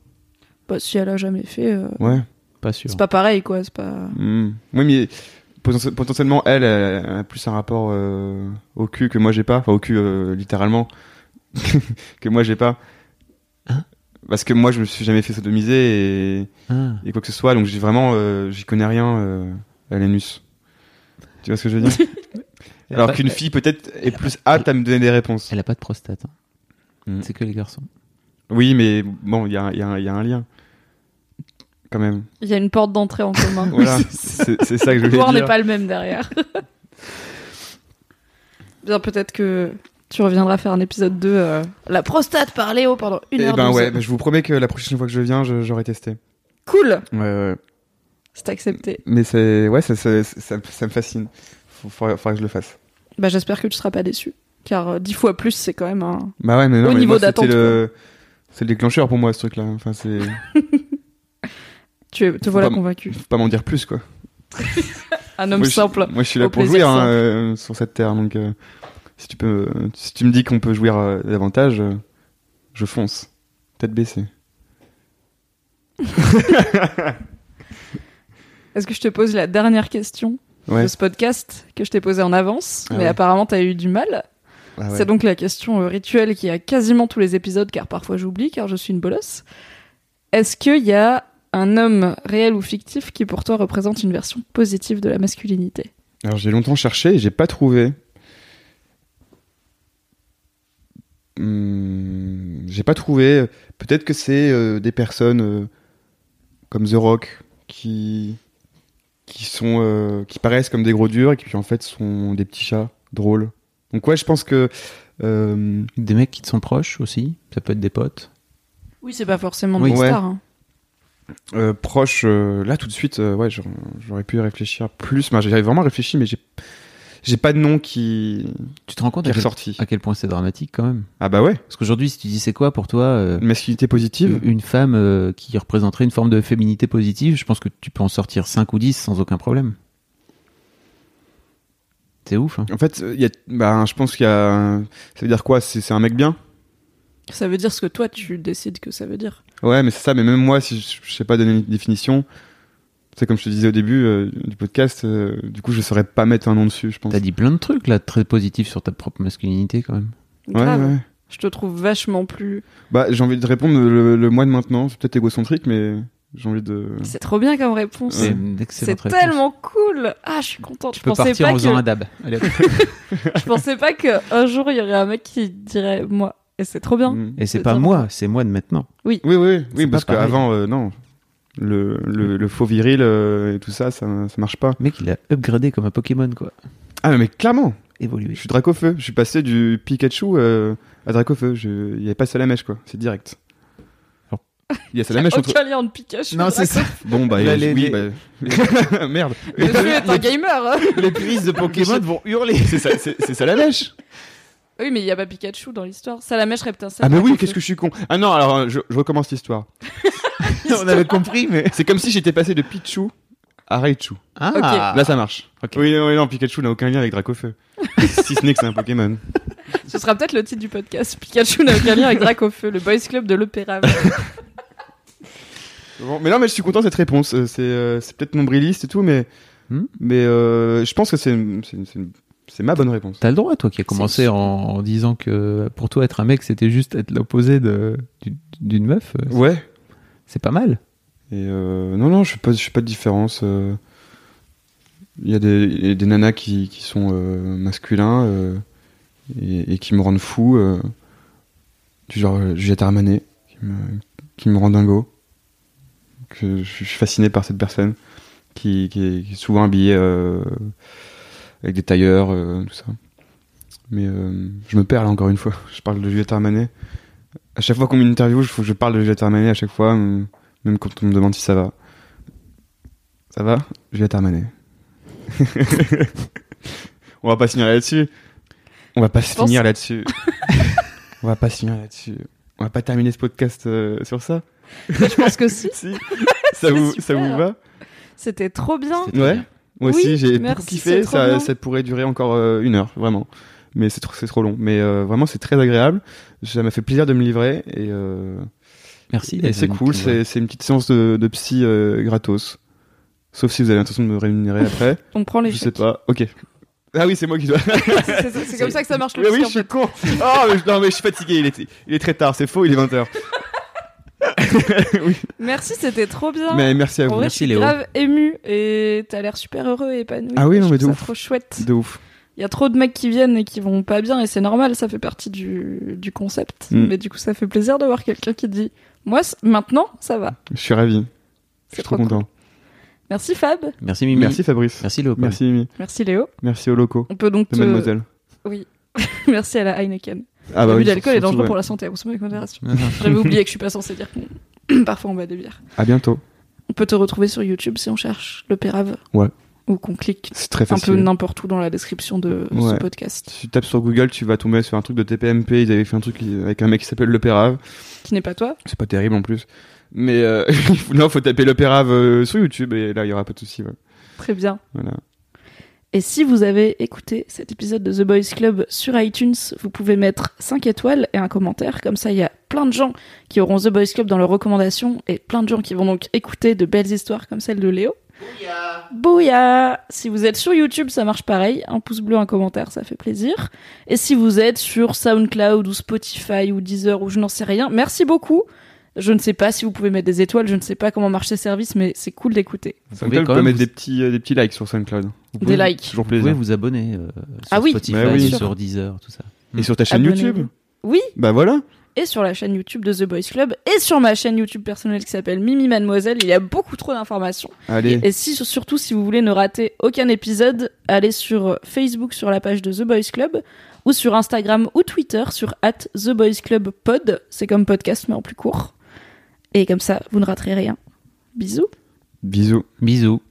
Bah, si elle a jamais fait, euh, Ouais. Pas sûr. c'est pas pareil, quoi. C'est pas. Hmm. Oui, mais poten- potentiellement, elle, elle a plus un rapport euh, au cul que moi j'ai pas. Enfin, au cul, euh, littéralement. [laughs] que moi j'ai pas. Hein? Parce que moi, je me suis jamais fait sodomiser et, Ah. et quoi que ce soit. Donc, j'ai vraiment, euh, j'y connais rien euh, à l'anus. Tu vois ce que je veux dire? [laughs] Alors qu'une fille, peut-être, est plus apte à me donner des réponses. Elle a pas de prostate. hein. Mm. C'est que les garçons. Oui, mais bon, il y a, il y a un- il y a un lien. Quand même. Il y a une porte d'entrée en commun. Voilà. [laughs] c'est ça que je Le voulais pouvoir n'est dire. pas le même derrière. [laughs] Bien, peut-être que Tu reviendras faire un épisode 2, euh, la prostate par Léo pendant une Eh heure. ben ouais, bah, je vous promets que la prochaine fois que je viens, j'aurai testé. Cool, Ouais, ouais. c'est accepté. Mais c'est, ouais, ça, ça, ça, ça me fascine. Faut, faudra, faudra que je le fasse. Bah j'espère que tu seras pas déçu, car euh, dix fois plus c'est quand même un. Bah ouais, mais non, mais niveau d'attente, le, c'est le déclencheur pour moi ce truc-là. Enfin, c'est, [laughs] Tu es- te Faut voilà pas convaincu. faut pas m'en dire plus quoi. [laughs] Un homme moi, je, simple. moi, je suis là pour jouir hein, euh, sur cette terre, donc euh, si tu peux, si tu me dis qu'on peut jouir euh, davantage, euh, je fonce, tête baissée. [laughs] Est-ce que je te pose la dernière question Ouais. de ce podcast que je t'ai posée en avance, Ah mais ouais. apparemment t'as eu du mal. Ah ouais. C'est donc la question euh, rituelle qui a quasiment tous les épisodes, car parfois j'oublie, car je suis une bolosse. Est-ce qu'il y a un homme réel ou fictif qui pour toi représente une version positive de la masculinité Alors j'ai longtemps cherché et j'ai pas trouvé. Hmm, j'ai pas trouvé. Peut-être que c'est euh, des personnes euh, comme The Rock qui qui sont euh, qui paraissent comme des gros durs et qui en fait sont des petits chats drôles. Donc ouais, je pense que euh, Des mecs qui te sont proches aussi, ça peut être des potes. Oui, c'est pas forcément Oui. des Ouais. stars. hein. Euh, proche euh, là tout de suite, euh, ouais, j'aurais pu y réfléchir plus. Mais j'avais vraiment réfléchi, mais j'ai j'ai pas de nom qui, Tu te rends compte qui à est quel, ressorti. à quel point c'est dramatique quand même Ah bah ouais, Parce qu'aujourd'hui, si tu dis c'est quoi pour toi euh, une masculinité positive. une femme euh, qui représenterait une forme de féminité positive, je pense que tu peux en sortir 5 ou 10 sans aucun problème. C'est ouf, hein En fait, il y a, bah, je pense qu'il y a. Ça veut dire quoi? C'est c'est un mec bien? Ça veut dire ce que toi tu décides que ça veut dire. Ouais, mais c'est ça. Mais même moi, si je, je sais pas donner une définition, c'est comme je te disais au début euh, du podcast, euh, du coup, je saurais pas mettre un nom dessus, je pense. T'as dit plein de trucs là, très positifs sur ta propre masculinité quand même. Ouais, Grave. ouais. Je te trouve vachement plus. Bah, j'ai envie de répondre le, le mois de maintenant. C'est peut-être égocentrique, mais j'ai envie de. C'est trop bien comme réponse. C'est réponse. tellement cool. Ah, je suis contente. Tu Je peux pensais partir pas en faisant que un dab. Allez, hop. [laughs] je pensais pas que un jour il y aurait un mec qui dirait moi. Et c'est trop bien. Mm. Et c'est pas moi, c'est moi de maintenant. Oui, oui, oui, C'est parce qu'avant, euh, non. Le, le, le faux viril euh, et tout ça, ça, ça marche pas. Le mec, il a upgradé comme un Pokémon quoi. Ah, mais clairement, Évolué. je suis Dracofeu. Je suis passé du Pikachu euh, à Dracofeu. Je... Il y avait pas Salamèche, quoi. C'est direct. Alors- Il y a Salamèche [laughs] entre. Aucun lien de Pikachu. Non, c'est ça. Bon, bah, les- oui, les- bah... [laughs] Merde. Monsieur est un gamer. hein. Les puristes de Pokémon vont hurler. C'est ça, c'est Salamèche. Oui, mais il y a pas Pikachu dans l'histoire. Salamèche reptincelle. Ah, mais oui, qu'est-ce que je suis con. Ah non, alors, euh, je, je recommence l'histoire. [laughs] On avait compris, mais. C'est comme si j'étais passé de Pichu à Raichu. Ah Là, ça marche. Ok. Oui, non, oui, non, Pikachu n'a aucun lien avec Dracofeu. [laughs] si ce n'est que c'est un Pokémon. Ce sera peut-être le titre du podcast. Pikachu n'a aucun lien avec Dracofeu, le boys club de l'opéra. [laughs] Bon, mais non, mais je suis content de cette réponse. Euh, C'est euh, c'est peut-être nombriliste et tout, mais, Hmm. mais euh, je pense que c'est une- c'est une- c'est une- c'est ma bonne réponse. T'as le droit, toi, qui a commencé en, en disant que pour toi, être un mec, c'était juste être l'opposé d'une- meuf. euh, Ouais. C'est pas mal. Et euh, non, non, je fais pas, je fais pas de différence. euh. Il y a des, il y a des nanas qui, qui sont euh, masculins euh, et, et qui me rendent fou. euh, du genre Juliette Armanet, qui me, qui me rend dingo. Que je suis fasciné par cette personne qui, qui, est, qui est souvent habillée euh, avec des tailleurs, euh, tout ça. Mais euh, je me perds là encore une fois. [laughs] Je parle de Juliette Armanet. À chaque fois qu'on m'interviewe, que je parle de Juliette Armanet à chaque fois. même quand on me demande si ça va. Ça va Juliette Armanet. [laughs] on va pas finir là-dessus. On va pas se finir là-dessus. [laughs] on va pas se finir là-dessus. On va pas terminer ce podcast euh, sur ça. Je pense que si. Si ça vous, super. ça vous va? C'était trop bien. Ouais. Moi Oui, aussi, j'ai merci, beaucoup kiffé. Ça, pourrait durer encore euh, une heure, vraiment. Mais c'est trop, c'est trop long. Mais euh, vraiment, c'est très agréable. Ça m'a fait plaisir de me livrer et, euh, Merci. et c'est cool. tu C'est une petite séance de, de psy euh, gratos. Sauf si vous avez l'intention de me rémunérer [laughs] après. On prend les Je sais pas. Ok. Ah oui, c'est moi qui dois. [laughs] C'est [laughs] comme ça que ça marche le psy, oui, je suis con. Oh, mais non, mais je suis fatigué. Il est, il est très tard. C'est faux. Il est 20h. [laughs] oui. Merci, c'était trop bien. Mais merci à en vous. vrai, Merci, je suis Léo. grave ému et t'as l'air super heureux et épanoui. Ah oui, non, mais de ouf. trop chouette. De ouf. Il y a trop de mecs qui viennent et qui vont pas bien et c'est normal, ça fait partie du, du concept. Mm. Mais du coup, ça fait plaisir de voir quelqu'un qui dit Moi, maintenant, ça va. Je suis ravi. Je suis trop trop content. Merci Fab. Merci Mimi. Merci Fabrice. Merci Léopold. Merci Mimi. Merci Léo. Merci aux locaux On peut donc de te... Mademoiselle. Oui. [laughs] Merci à la Heineken. Ah L'abus oui, d'alcool est dangereux ouais. pour la santé, on se met avec modération. J'avais oublié que je suis pas censé dire qu'on- [coughs] parfois on boit des bières. À bientôt. On peut te retrouver sur YouTube si on cherche le Pérave. Ouais. Ou qu'on clique C'est très un peu n'importe où dans la description de ce podcast, Si tu tapes sur Google, tu vas tomber sur un truc de TPMP. Ils avaient fait un truc avec un mec qui s'appelle Le Pérave. qui n'est pas toi. C'est pas terrible en plus. Mais euh, il faut- [laughs] non, faut taper Le Pérave euh, sur YouTube et là, il y aura pas de souci. ouais. Très bien. Voilà. Et si vous avez écouté cet épisode de The Boys Club sur iTunes, vous pouvez mettre 5 étoiles et un commentaire. Comme ça, il y a plein de gens qui auront The Boys Club dans leurs recommandations et plein de gens qui vont donc écouter de belles histoires comme celle de Léo. Bouya Si vous êtes sur YouTube, ça marche pareil. Un pouce bleu, un commentaire, ça fait plaisir. Et si vous êtes sur SoundCloud ou Spotify ou Deezer ou je n'en sais rien, merci beaucoup. Je ne sais pas si vous pouvez mettre des étoiles, je ne sais pas comment marche ces services, mais c'est cool d'écouter. Vous SoundCloud, peut même mettre vous- des petits, euh, des petits likes sur SoundCloud. Vous Des likes. Toujours Vous pouvez plaisir. vous abonner euh, sur Ah oui. Spotify, Bah oui. sur Deezer, tout ça. Et sur ta chaîne. YouTube. Oui, Bah voilà. et sur la chaîne YouTube de The Boys Club et sur ma chaîne YouTube personnelle qui s'appelle Mimi Mademoiselle. Il y a beaucoup trop d'informations. Allez. Et si, surtout, si vous voulez ne rater aucun épisode, allez sur Facebook sur la page de The Boys Club ou sur Instagram ou Twitter sur at The Boys Club Pod. C'est comme podcast mais en plus court. Et comme ça, vous ne raterez rien. Bisous. Bisous. Bisous.